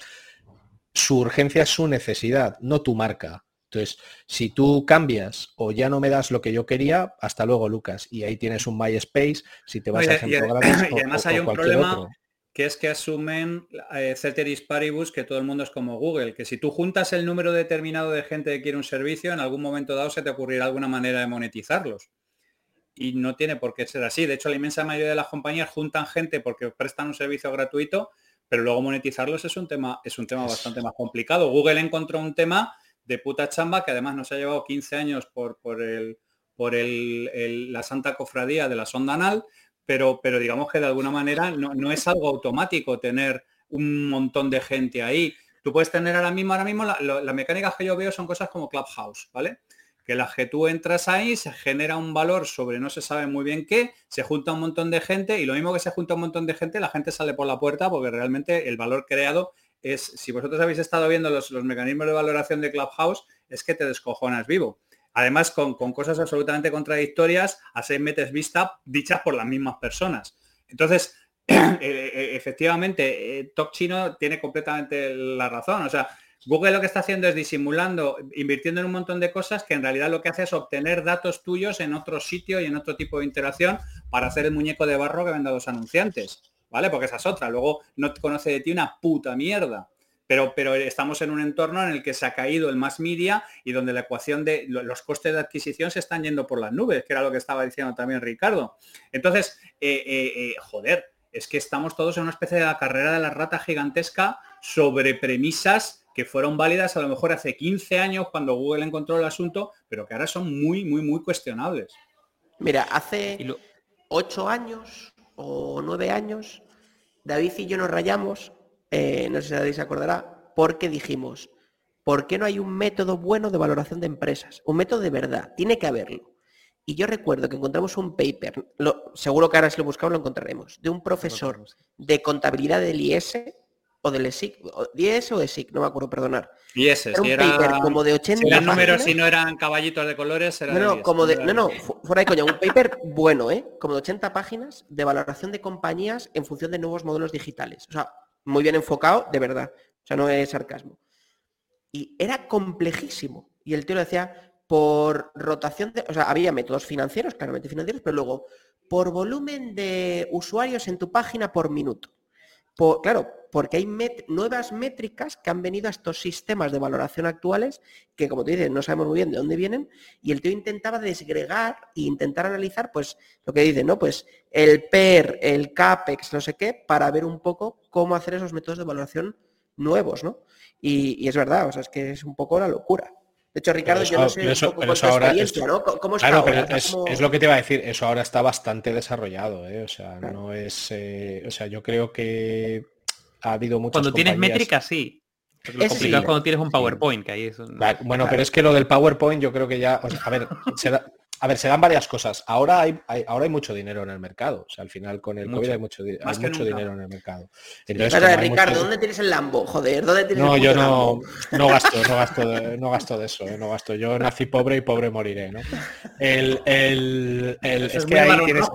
su urgencia es su necesidad, no tu marca. Entonces, si tú cambias o ya no me das lo que yo quería, hasta luego, Lucas. Y ahí tienes un MySpace, si te vas a ejemplo y, además hay un problema que es que asumen eh, ceteris paribus que todo el mundo es como Google, que si tú juntas el número determinado de gente que quiere un servicio, en algún momento dado se te ocurrirá alguna manera de monetizarlos. Y no tiene por qué ser así. De hecho, la inmensa mayoría de las compañías juntan gente porque prestan un servicio gratuito, pero luego monetizarlos es un tema, es un tema bastante más complicado. Google encontró un tema de puta chamba que además nos ha llevado 15 años por, por, el, por el, la santa cofradía de la sonda anal, pero, pero digamos que de alguna manera no, es algo automático tener un montón de gente ahí. Tú puedes tener ahora mismo, ahora mismo, las mecánicas que yo veo son cosas como Clubhouse, ¿vale? Que las que tú entras ahí, se genera un valor sobre no se sabe muy bien qué, se junta un montón de gente y lo mismo que se junta un montón de gente, la gente sale por la puerta porque realmente el valor creado es, si vosotros habéis estado viendo los, los mecanismos de valoración de Clubhouse, es que te descojonas vivo. Además, con, cosas absolutamente contradictorias a seis meses vista dichas por las mismas personas. Entonces, eh, eh, efectivamente, eh, Top Chino tiene completamente la razón. O sea, Google lo que está haciendo es disimulando, invirtiendo en un montón de cosas que en realidad lo que hace es obtener datos tuyos en otro sitio y en otro tipo de interacción para hacer el muñeco de barro que venden los anunciantes. ¿Vale? Porque esa es otra. Luego no te conoce de ti una puta mierda pero, estamos en un entorno en el que se ha caído el más media y donde la ecuación de los costes de adquisición se están yendo por las nubes, que era lo que estaba diciendo también Ricardo. Entonces, eh, eh, eh, joder, es que estamos todos en una especie de la carrera de la rata gigantesca sobre premisas que fueron válidas a lo mejor hace 15 años cuando Google encontró el asunto, pero que ahora son muy, muy, muy cuestionables. Mira, hace 8 años o 9 años, David y yo nos rayamos eh, no sé si nadie se acordará, porque dijimos, ¿por qué no hay un método bueno de valoración de empresas? Un método de verdad, tiene que haberlo. Y yo recuerdo que encontramos un paper, seguro que ahora si lo buscamos lo encontraremos, de un profesor de contabilidad del IS o del ESIC, IS o ESIC, no me acuerdo, perdonar. IS, era un paper como de 80 eran números si no eran caballitos de colores, era No, no, como de, no, no, fuera de coña, un paper bueno, ¿eh? Como de 80 páginas de valoración de compañías en función de nuevos modelos digitales. O sea, muy bien enfocado, de verdad. O sea, no es sarcasmo. Y era complejísimo. Y el tío le decía, por rotación de... O sea, había métodos financieros, claramente financieros, pero luego, por volumen de usuarios en tu página por minuto claro, porque hay nuevas métricas que han venido a estos sistemas de valoración actuales que, como tú dices, no sabemos muy bien de dónde vienen y el tío intentaba desgregar e intentar analizar, pues, lo que dice, ¿no? Pues el PER, el CAPEX, no sé qué, para ver un poco cómo hacer esos métodos de valoración nuevos, ¿no? Y, es verdad, o sea, es que es un poco la locura. De hecho, Ricardo, yo no sé eso, ahora es, ¿no? ¿Cómo está claro, pero es, lo que te iba a decir, eso ahora está bastante desarrollado, ¿eh? o sea, no es, eh, o sea, yo creo que ha habido muchas Cuando tienes métricas, sí. Lo complicado es cuando tienes un PowerPoint, que ahí es Bueno, pero es que lo del PowerPoint yo creo que ya, a ver, A ver, se dan varias cosas. Ahora hay, ahora hay mucho dinero en el mercado. O sea, al final con el COVID hay mucho, mucho dinero en el mercado. Entonces, Ricardo, ¿dónde tienes el Lambo? Joder, ¿dónde tienes No, yo no, no gasto, no gasto, de, no gasto de eso, eh, no gasto. Yo nací pobre y pobre moriré, ¿no? El, el, es, que ahí tienes...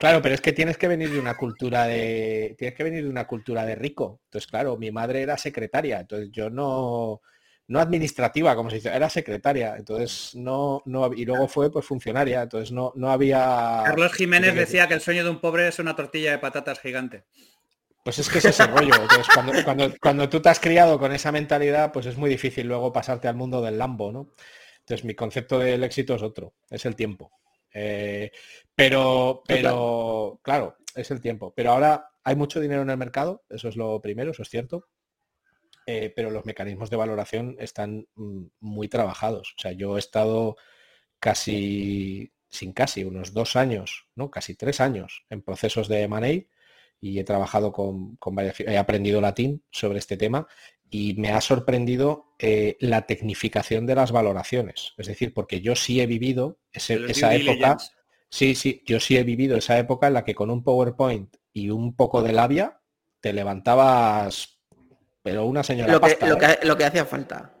Claro, pero es que tienes que venir de una cultura de. Tienes que venir de una cultura de rico. Entonces, claro, mi madre era secretaria, entonces yo no no administrativa, como se dice, era secretaria, entonces no, no y luego fue pues funcionaria, entonces no, no había. Carlos Jiménez decía que el sueño de un pobre es una tortilla de patatas gigante. Pues es que es ese rollo. Entonces, cuando, cuando, tú te has criado con esa mentalidad, pues es muy difícil luego pasarte al mundo del Lambo, ¿no? Entonces mi concepto del éxito es otro, es el tiempo. Eh, pero, pero, claro, es el tiempo. Pero ahora hay mucho dinero en el mercado, eso es lo primero, eso es cierto. Eh, pero los mecanismos de valoración están mm, muy trabajados. O sea, yo he estado casi, sin casi, unos dos años, ¿no? Casi tres años en procesos de M&A y he trabajado con, varias, he aprendido latín sobre este tema y me ha sorprendido eh, la tecnificación de las valoraciones. Es decir, porque yo sí he vivido esa época, sí, sí, yo sí he vivido esa época en la que con un PowerPoint y un poco de labia te levantabas pero una señora lo que, ¿eh? lo, que, hacía falta.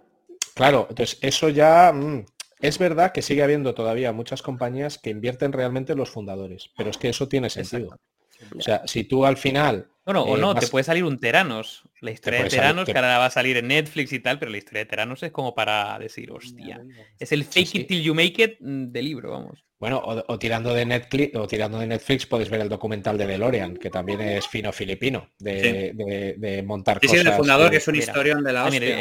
Claro, entonces eso ya mm, es verdad que sigue habiendo todavía muchas compañías que invierten realmente en los fundadores, pero es que eso tiene sentido. O sea, si tú al final... Bueno, o eh, no, te puede salir un Teranos. La historia de Teranos, que ahora va a salir en Netflix y tal, pero la historia de Teranos es como para decir, hostia, es el fake it till you make it mm, de libro, vamos. Bueno, o, tirando de Netflix, o tirando de Netflix podéis ver el documental de DeLorean, que también es fino filipino, de, montar cosas. Sí, el fundador, que es un historión de la ah, hostia.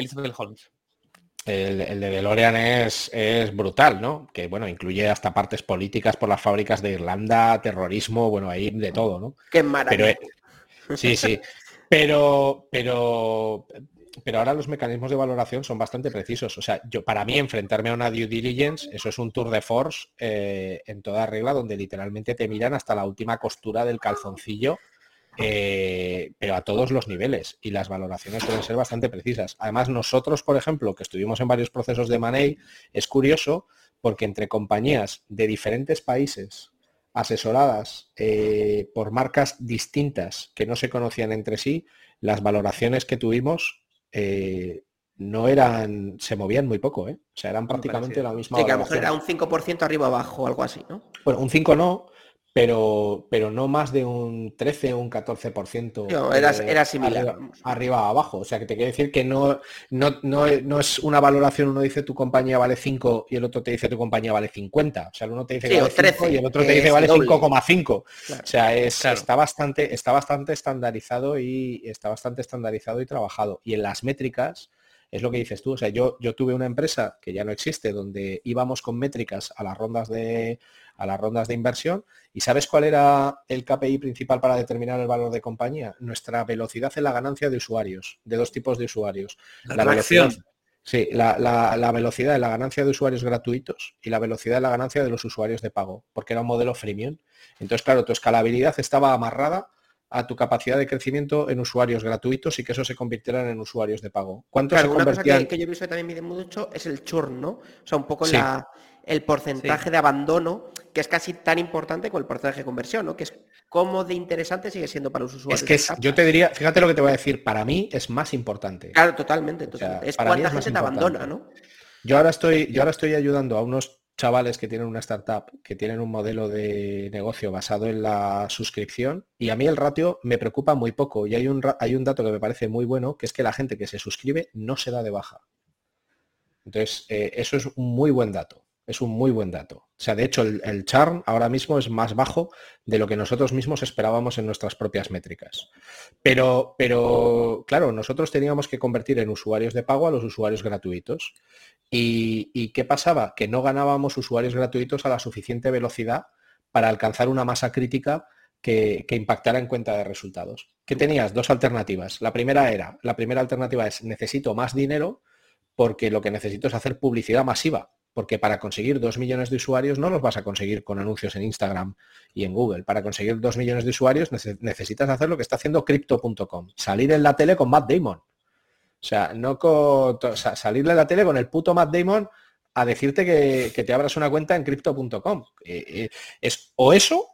El, el, de DeLorean es, es brutal, ¿no? Que bueno, incluye hasta partes políticas por las fábricas de Irlanda, terrorismo, bueno, ahí de todo, ¿no? Qué maravilla. Sí, sí. Pero, pero pero ahora los mecanismos de valoración son bastante precisos. O sea, yo para mí enfrentarme a una due diligence, eso es un tour de force eh, en toda regla, donde literalmente te miran hasta la última costura del calzoncillo, eh, pero a todos los niveles. Y las valoraciones suelen ser bastante precisas. Además, nosotros, por ejemplo, que estuvimos en varios procesos de Money, es curioso porque entre compañías de diferentes países asesoradas eh, por marcas distintas que no se conocían entre sí, las valoraciones que tuvimos eh, no eran, se movían muy poco, ¿eh? O sea, eran prácticamente la misma. Sí, que a lo mejor era un 5% arriba abajo o algo así, ¿no? Bueno, un 5 no, pero, pero no más de un 13 o un 14%. No, era, era similar. Arriba, abajo. O sea, que te quiere decir que no, no, no, es una valoración, uno dice tu compañía vale 5 y el otro te dice tu compañía vale 50. O sea, uno te dice que vale 5 y el otro te dice vale 5,5. O sea, es, está, bastante, está bastante estandarizado y está bastante estandarizado y trabajado. Y en las métricas es lo que dices tú. O sea, yo, yo tuve una empresa que ya no existe, donde íbamos con métricas a las rondas de a las rondas de inversión. ¿Y sabes cuál era el KPI principal para determinar el valor de compañía? Nuestra velocidad en la ganancia de usuarios, de dos tipos de usuarios. La, velocidad. Sí, la, velocidad en la ganancia de usuarios gratuitos y la velocidad en la ganancia de los usuarios de pago, porque era un modelo freemium. Entonces, claro, tu escalabilidad estaba amarrada a tu capacidad de crecimiento en usuarios gratuitos y que eso se convirtieran en usuarios de pago. ¿Cuánto se una cosa que, yo he visto que también mide mucho es el churn, ¿no? O sea, un poco el porcentaje de abandono, que es casi tan importante como el porcentaje de conversión, ¿no? Que es cómo de interesante sigue siendo para los usuarios. Es que yo te diría, fíjate lo que te voy a decir, para mí es más importante. Claro, totalmente. es cuánta gente te abandona, ¿no? Yo ahora estoy, yo ahora estoy ayudando a unos chavales que tienen una startup, que tienen un modelo de negocio basado en la suscripción y a mí el ratio me preocupa muy poco y hay un, hay un dato que me parece muy bueno, que es que la gente que se suscribe no se da de baja. Entonces, eh, eso es un muy buen dato, es un muy buen dato. O sea, de hecho, el, el charm ahora mismo es más bajo de lo que nosotros mismos esperábamos en nuestras propias métricas. Pero, pero, claro, nosotros teníamos que convertir en usuarios de pago a los usuarios gratuitos. ¿Y, qué pasaba? Que no ganábamos usuarios gratuitos a la suficiente velocidad para alcanzar una masa crítica que, impactara en cuenta de resultados. ¿Qué tenías? Dos alternativas. La primera era, la primera alternativa es necesito más dinero porque lo que necesito es hacer publicidad masiva. Porque para conseguir dos millones de usuarios no los vas a conseguir con anuncios en Instagram y en Google. Para conseguir dos millones de usuarios necesitas hacer lo que está haciendo Crypto.com. Salir en la tele con Matt Damon. O sea, no salir de la tele con el puto Matt Damon a decirte que, te abras una cuenta en crypto.com. Eh, eh, es o eso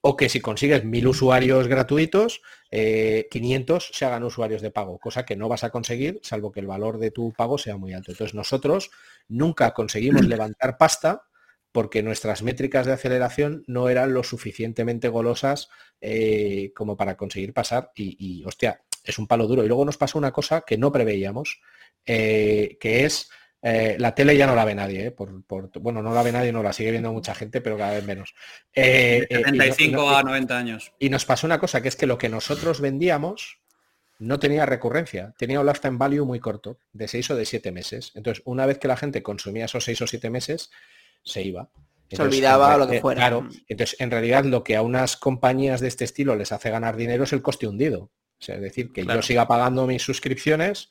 o que si consigues mil usuarios gratuitos, 500 se hagan usuarios de pago, cosa que no vas a conseguir salvo que el valor de tu pago sea muy alto. Entonces nosotros nunca conseguimos levantar pasta porque nuestras métricas de aceleración no eran lo suficientemente golosas como para conseguir pasar y, y, hostia, es un palo duro. Y luego nos pasa una cosa que no preveíamos, que es eh, la tele ya no la ve nadie, eh, por, bueno, no la ve nadie, no la sigue viendo mucha gente, pero cada vez menos. Eh, 75 a 90 años. Y nos pasó una cosa, que es que lo que nosotros vendíamos no tenía recurrencia, tenía un lifetime value muy corto, de 6 o de 7 meses. Entonces, una vez que la gente consumía esos 6 o 7 meses, se iba. se olvidaba lo que fuera. Claro, entonces en realidad lo que a unas compañías de este estilo les hace ganar dinero es el coste hundido. O sea, es decir, que yo siga pagando mis suscripciones,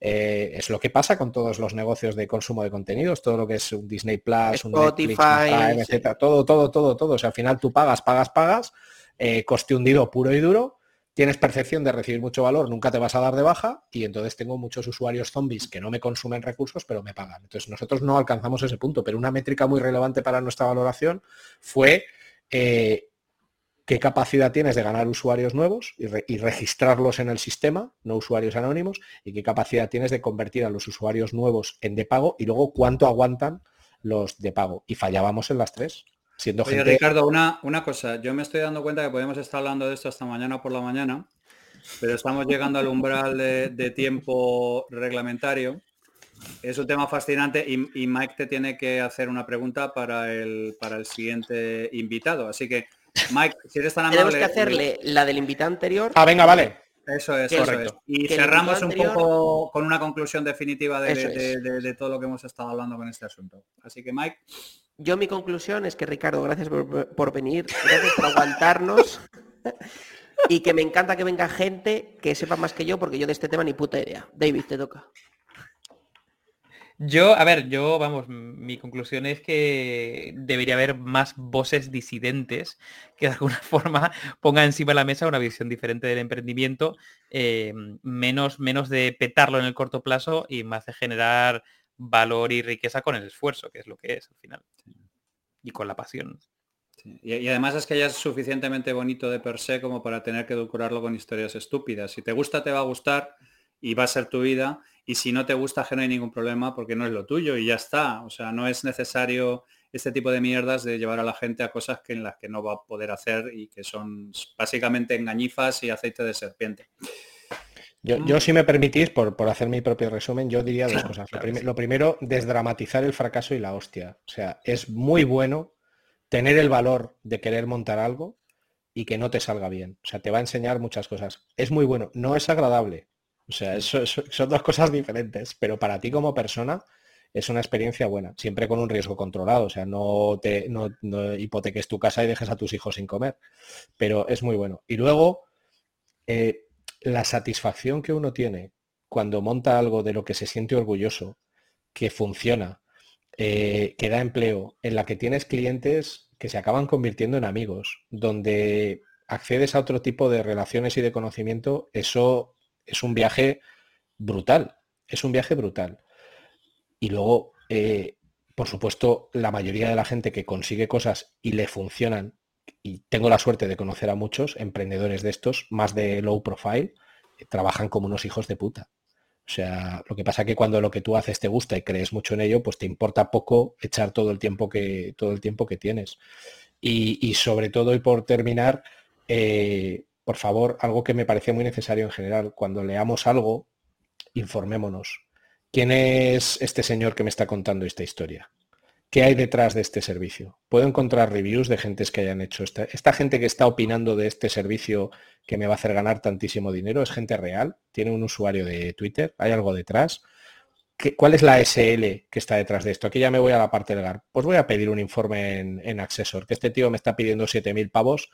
eh, es lo que pasa con todos los negocios de consumo de contenidos, todo lo que es un Disney Plus, un Netflix, etcétera, todo, todo, todo, todo. O sea, al final tú pagas, pagas, pagas, eh, coste hundido puro y duro, tienes percepción de recibir mucho valor, nunca te vas a dar de baja y entonces tengo muchos usuarios zombies que no me consumen recursos, pero me pagan. Entonces nosotros no alcanzamos ese punto, pero una métrica muy relevante para nuestra valoración fue eh, qué capacidad tienes de ganar usuarios nuevos y, registrarlos en el sistema, no usuarios anónimos, y qué capacidad tienes de convertir a los usuarios nuevos en de pago y luego cuánto aguantan los de pago. Y fallábamos en las tres. Siendo Oye, Ricardo, una, una cosa, yo me estoy dando cuenta que podemos estar hablando de esto hasta mañana por la mañana, pero estamos llegando al umbral de, tiempo reglamentario. Es un tema fascinante y, y, Mike te tiene que hacer una pregunta para el, para el siguiente invitado. Así que Mike, si eres tan amable... Tenemos que hacerle la del invitado anterior. Ah, venga, vale. Eso es, correcto. Y cerramos un poco con una conclusión definitiva de, todo lo que hemos estado hablando con este asunto. Así que, Mike. Yo mi conclusión es que, Ricardo, gracias por, venir, gracias por aguantarnos. y que me encanta que venga gente que sepa más que yo, porque yo de este tema ni puta idea. David, te toca. Yo, a ver, yo, vamos, mi conclusión es que debería haber más voces disidentes que de alguna forma pongan encima de la mesa una visión diferente del emprendimiento, eh, menos, menos de petarlo en el corto plazo y más de generar valor y riqueza con el esfuerzo, que es lo que es al final. Y con la pasión. Y, y, además es que ya es suficientemente bonito de per se como para tener que decorarlo con historias estúpidas. Si te gusta, te va a gustar y va a ser tu vida y si no te gusta que no hay ningún problema porque no es lo tuyo y ya está. O sea, no es necesario este tipo de mierdas de llevar a la gente a cosas que en las que no va a poder hacer y que son básicamente engañifas y aceite de serpiente. Yo, mm. si me permitís, por, por, hacer mi propio resumen, yo diría dos cosas. lo, primero, desdramatizar el fracaso y la hostia. O sea, es muy bueno tener el valor de querer montar algo y que no te salga bien. O sea, te va a enseñar muchas cosas. Es muy bueno. No es agradable. O sea, eso, son dos cosas diferentes, pero para ti como persona es una experiencia buena, siempre con un riesgo controlado, o sea, no te hipoteques tu casa y dejes a tus hijos sin comer, pero es muy bueno. Y luego, eh, la satisfacción que uno tiene cuando monta algo de lo que se siente orgulloso, que funciona, eh, que da empleo, en la que tienes clientes que se acaban convirtiendo en amigos, donde accedes a otro tipo de relaciones y de conocimiento, eso es un viaje brutal, es un viaje brutal. Y luego, eh, por supuesto, la mayoría de la gente que consigue cosas y le funcionan, y tengo la suerte de conocer a muchos emprendedores de estos, más de low profile, eh, trabajan como unos hijos de puta. O sea, lo que pasa que cuando lo que tú haces te gusta y crees mucho en ello, pues te importa poco echar todo el tiempo que, todo el tiempo que tienes. Y, sobre todo, y por terminar, eh, por favor, algo que me parece muy necesario en general, cuando leamos algo, informémonos. ¿Quién es este señor que me está contando esta historia? ¿Qué hay detrás de este servicio? Puedo encontrar reviews de gentes que hayan hecho esta, esta gente que está opinando de este servicio que me va a hacer ganar tantísimo dinero. ¿Es gente real? ¿Tiene un usuario de Twitter? ¿Hay algo detrás? ¿Cuál es la SL que está detrás de esto? Aquí ya me voy a la parte legal. Pues voy a pedir un informe en, en Accessor, que este tío me está pidiendo 7.000 pavos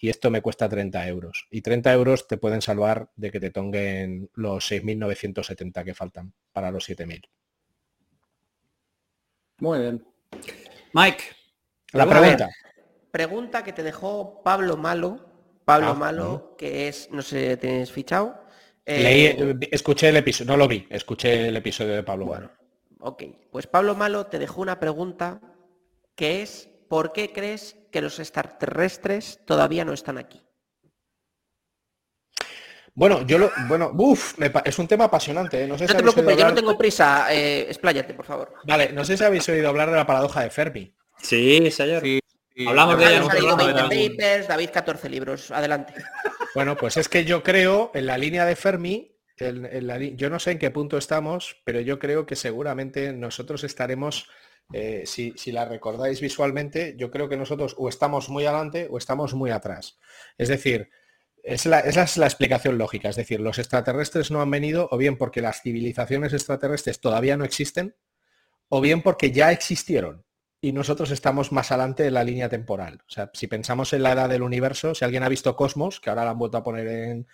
y esto me cuesta 30 euros. Y 30 euros te pueden salvar de que te tonguen los 6.970 que faltan para los 7.000. Muy bien. Mike, la pregunta. Pregunta que te dejó Pablo Malo. Pablo ah, Malo, que es, no sé, ¿tienes fichado? Eh, escuché el episodio, no lo vi, escuché el episodio de Pablo Malo. Ok, pues Pablo Malo te dejó una pregunta que es ¿por qué crees que los extraterrestres todavía no están aquí? Bueno, yo lo, bueno, uff, es un tema apasionante. ¿eh? No, sé te preocupes, yo no tengo prisa. Eh, expláyate, por favor. Vale, no sé si habéis oído hablar de la paradoja de Fermi. Sí, señor. Hablamos de ella. David 14 libros. Adelante. Bueno, pues es que yo creo en la línea de Fermi, yo no sé en qué punto estamos, pero yo creo que seguramente nosotros estaremos, eh, si, la recordáis visualmente, yo creo que nosotros o estamos muy adelante o estamos muy atrás. Es decir, esa es la explicación lógica, es decir, los extraterrestres no han venido o bien porque las civilizaciones extraterrestres todavía no existen, o bien porque ya existieron y nosotros estamos más adelante en la línea temporal. O sea, si pensamos en la edad del universo, si alguien ha visto Cosmos, que ahora la han vuelto a poner en,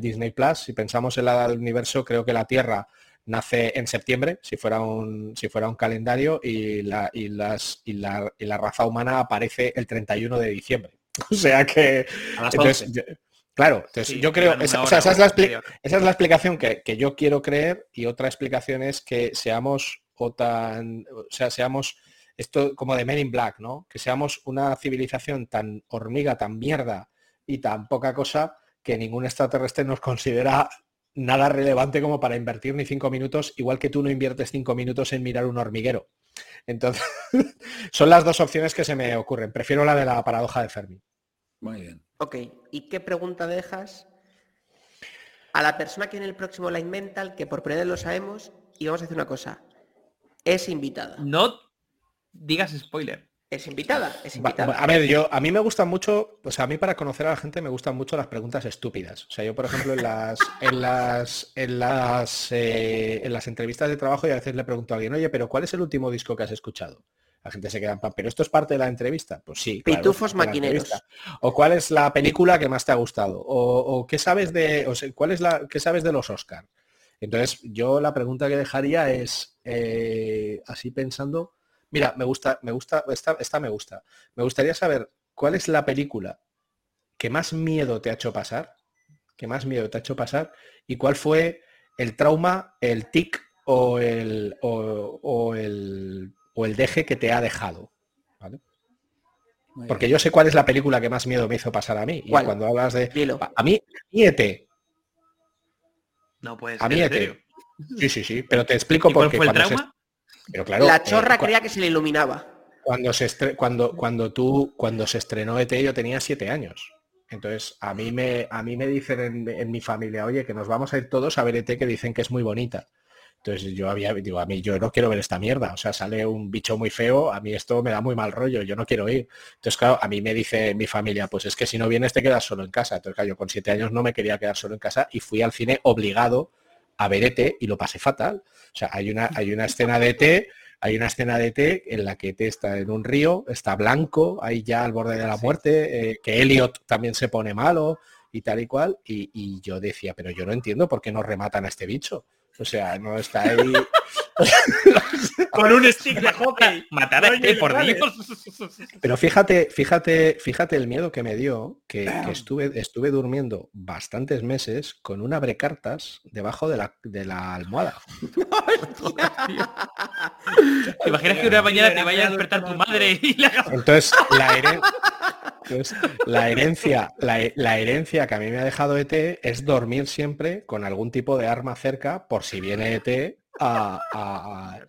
Disney Plus, si pensamos en la edad del universo, creo que la Tierra nace en septiembre, si fuera un, si fuera un calendario, y la, y, las, y, la, y la raza humana aparece el 31 de diciembre. O sea que... Claro, entonces yo creo, esa, es la esa, es la explicación que, yo quiero creer y otra explicación es que seamos o tan, o sea, seamos esto como de Men in Black, ¿no? Que seamos una civilización tan hormiga, tan mierda y tan poca cosa que ningún extraterrestre nos considera nada relevante como para invertir ni cinco minutos, igual que tú no inviertes cinco minutos en mirar un hormiguero. Entonces, son las dos opciones que se me ocurren. Prefiero la de la paradoja de Fermi. Muy bien. Ok, ¿y qué pregunta dejas a la persona que en el próximo Line Mental, que por primera vez lo sabemos, y vamos a hacer una cosa, es invitada? No digas spoiler. Es invitada, es invitada. A ver, yo a mí me gustan mucho, o sea, a mí para conocer a la gente me gustan mucho las preguntas estúpidas. O sea, yo por ejemplo en las en las en las eh, en las entrevistas de trabajo y a veces le pregunto a alguien, oye, pero ¿cuál es el último disco que has escuchado? La gente se queda en pan, pero esto es parte de la entrevista. Pues sí. Pitufos maquineros. O cuál es la película que más te ha gustado. O, qué sabes de. O cuál es la. qué sabes de los Oscar. Entonces, yo la pregunta que dejaría es. Eh, así pensando. Mira, me gusta, me gusta, esta, esta me gusta. Me gustaría saber cuál es la película que más miedo te ha hecho pasar. Que más miedo te ha hecho pasar. Y cuál fue el trauma, el tic o el, o el o el deje que te ha dejado. Porque yo sé cuál es la película que más miedo me hizo pasar a mí. Y cuando hablas de. A mí, ET. No puedes. A mí ET. Sí, sí, sí. Pero te explico por qué. Pero claro, la chorra eh, creía que se le iluminaba. Cuando se cuando, cuando tú, cuando se estrenó ET, yo tenía siete años. Entonces, a mí me, a mí me dicen en, en, mi familia, oye, que nos vamos a ir todos a ver ET que dicen que es muy bonita. Entonces yo había, digo, a mí yo no quiero ver esta mierda, o sea, sale un bicho muy feo, a mí esto me da muy mal rollo, yo no quiero ir. Entonces, claro, a mí me dice mi familia, pues es que si no vienes te quedas solo en casa. Entonces, claro, yo con siete años no me quería quedar solo en casa y fui al cine obligado a ver ET y lo pasé fatal. O sea, hay una, hay una escena de ET, hay una escena de ET en la que ET está en un río, está blanco, ahí ya al borde de la muerte, eh, que Elliot también se pone malo y tal y cual, y, y yo decía, pero yo no entiendo por qué no rematan a este bicho. O sea, no está ahí. Con un stick de hockey. Matar a este, por Dios. Pero fíjate, fíjate, fíjate el miedo que me dio, que, estuve, estuve durmiendo bastantes meses con un abrecartas debajo de la, de la almohada. ¿Te imaginas que una mañana te vaya a despertar tu madre y la... Entonces, la, la herencia, la, herencia que a mí me ha dejado ET es dormir siempre con algún tipo de arma cerca por si viene ET a,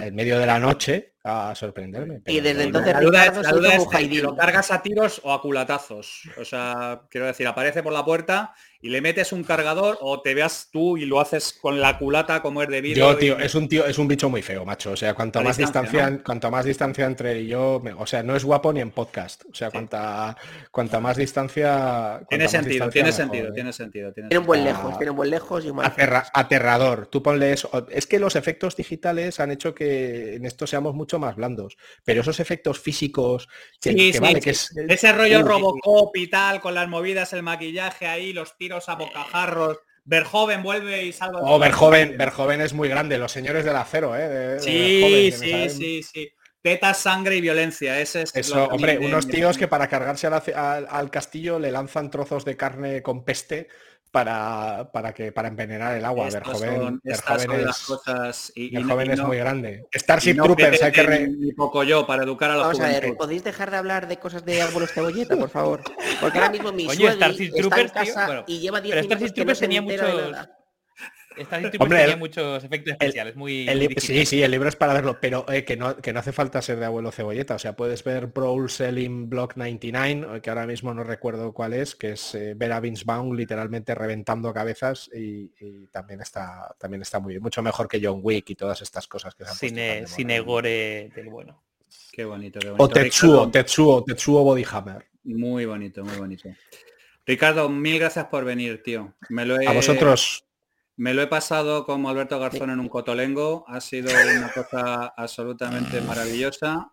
en medio de la noche a sorprenderme. y desde entonces la duda, es, lo cargas a tiros o a culatazos. O sea, quiero decir, aparece por la puerta y le metes un cargador o te veas tú y lo haces con la culata como es debido. Yo, tío, es un tío, es un bicho muy feo, macho. O sea, cuanto más distancia, cuanto más distancia entre él y yo, o sea, no es guapo ni en podcast. O sea, cuanta, cuanta más distancia. tiene sentido, tiene sentido, tiene sentido, tiene un buen lejos, tiene un buen lejos y un aterrador. Tú ponle eso. Es que los efectos digitales han hecho que en esto seamos mucho más blandos. Pero esos efectos físicos, que, ese rollo Robocop y tal, con las movidas, el maquillaje ahí, los a bocajarros. Verjoven vuelve y salva. Oh, Verjoven, Verjoven es muy grande, los señores del acero, ¿eh? sí, sí, sí, sí. Tetas, sangre y violencia. Ese es Eso, hombre, unos tíos que para cargarse al, castillo le lanzan trozos de carne con peste para, para que para envenenar el agua. Ver joven, ver jóvenes, las cosas y, es muy grande. Starship Troopers hay que re... poco yo para educar a los Vamos a ver, ¿podéis dejar de hablar de cosas de abuelos cebolleta, por favor? Porque ahora mismo mi Oye, Starship Troopers, está en casa bueno, y lleva 10 minutos Starship Troopers tenía muchos Hombre, tenía muchos efectos especiales, muy, Sí, sí, el libro es para verlo, pero eh, que, no, que no hace falta ser de abuelo cebolleta. O sea, puedes ver Brawl Selling Block 99, que ahora mismo no recuerdo cuál es, que es eh, ver a Vince Vaughn literalmente reventando cabezas y, también está también está muy mucho mejor que John Wick y todas estas cosas que se han Cine, cine gore del bueno. Qué bonito, qué bonito. O Tetsuo, Tetsuo, Tetsuo Bodyhammer. Muy bonito, muy bonito. Ricardo, mil gracias por venir, tío. Me lo he... A vosotros. Me lo he pasado como Alberto Garzón en un cotolengo, ha sido una cosa absolutamente maravillosa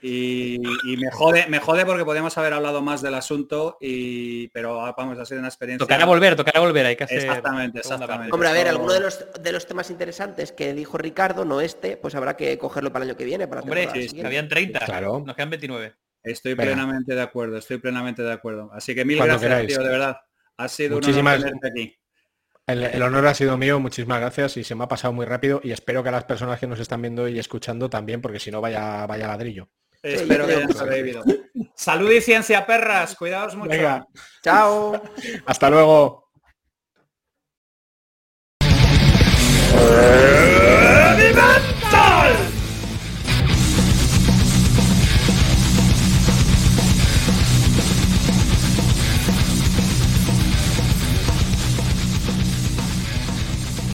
y, me jode, me jode porque podemos haber hablado más del asunto y pero vamos, ha sido una experiencia. Tocará volver, tocará volver, hay que hacer. Exactamente, exactamente. Hombre, a ver, alguno de los de los temas interesantes que dijo Ricardo, no este, pues habrá que cogerlo para el año que viene. Para Hombre, sí, habían 30, claro. nos quedan 29. Estoy plenamente de acuerdo, estoy plenamente de acuerdo. Así que mil gracias, tío, de verdad. Ha sido Muchísimas... un honor aquí. El, honor ha sido mío, muchísimas gracias y se me ha pasado muy rápido y espero que a las personas que nos están viendo y escuchando también, porque si no vaya, vaya ladrillo. espero que hayan Salud y ciencia, perras. Cuidaos mucho. Chao. Hasta luego.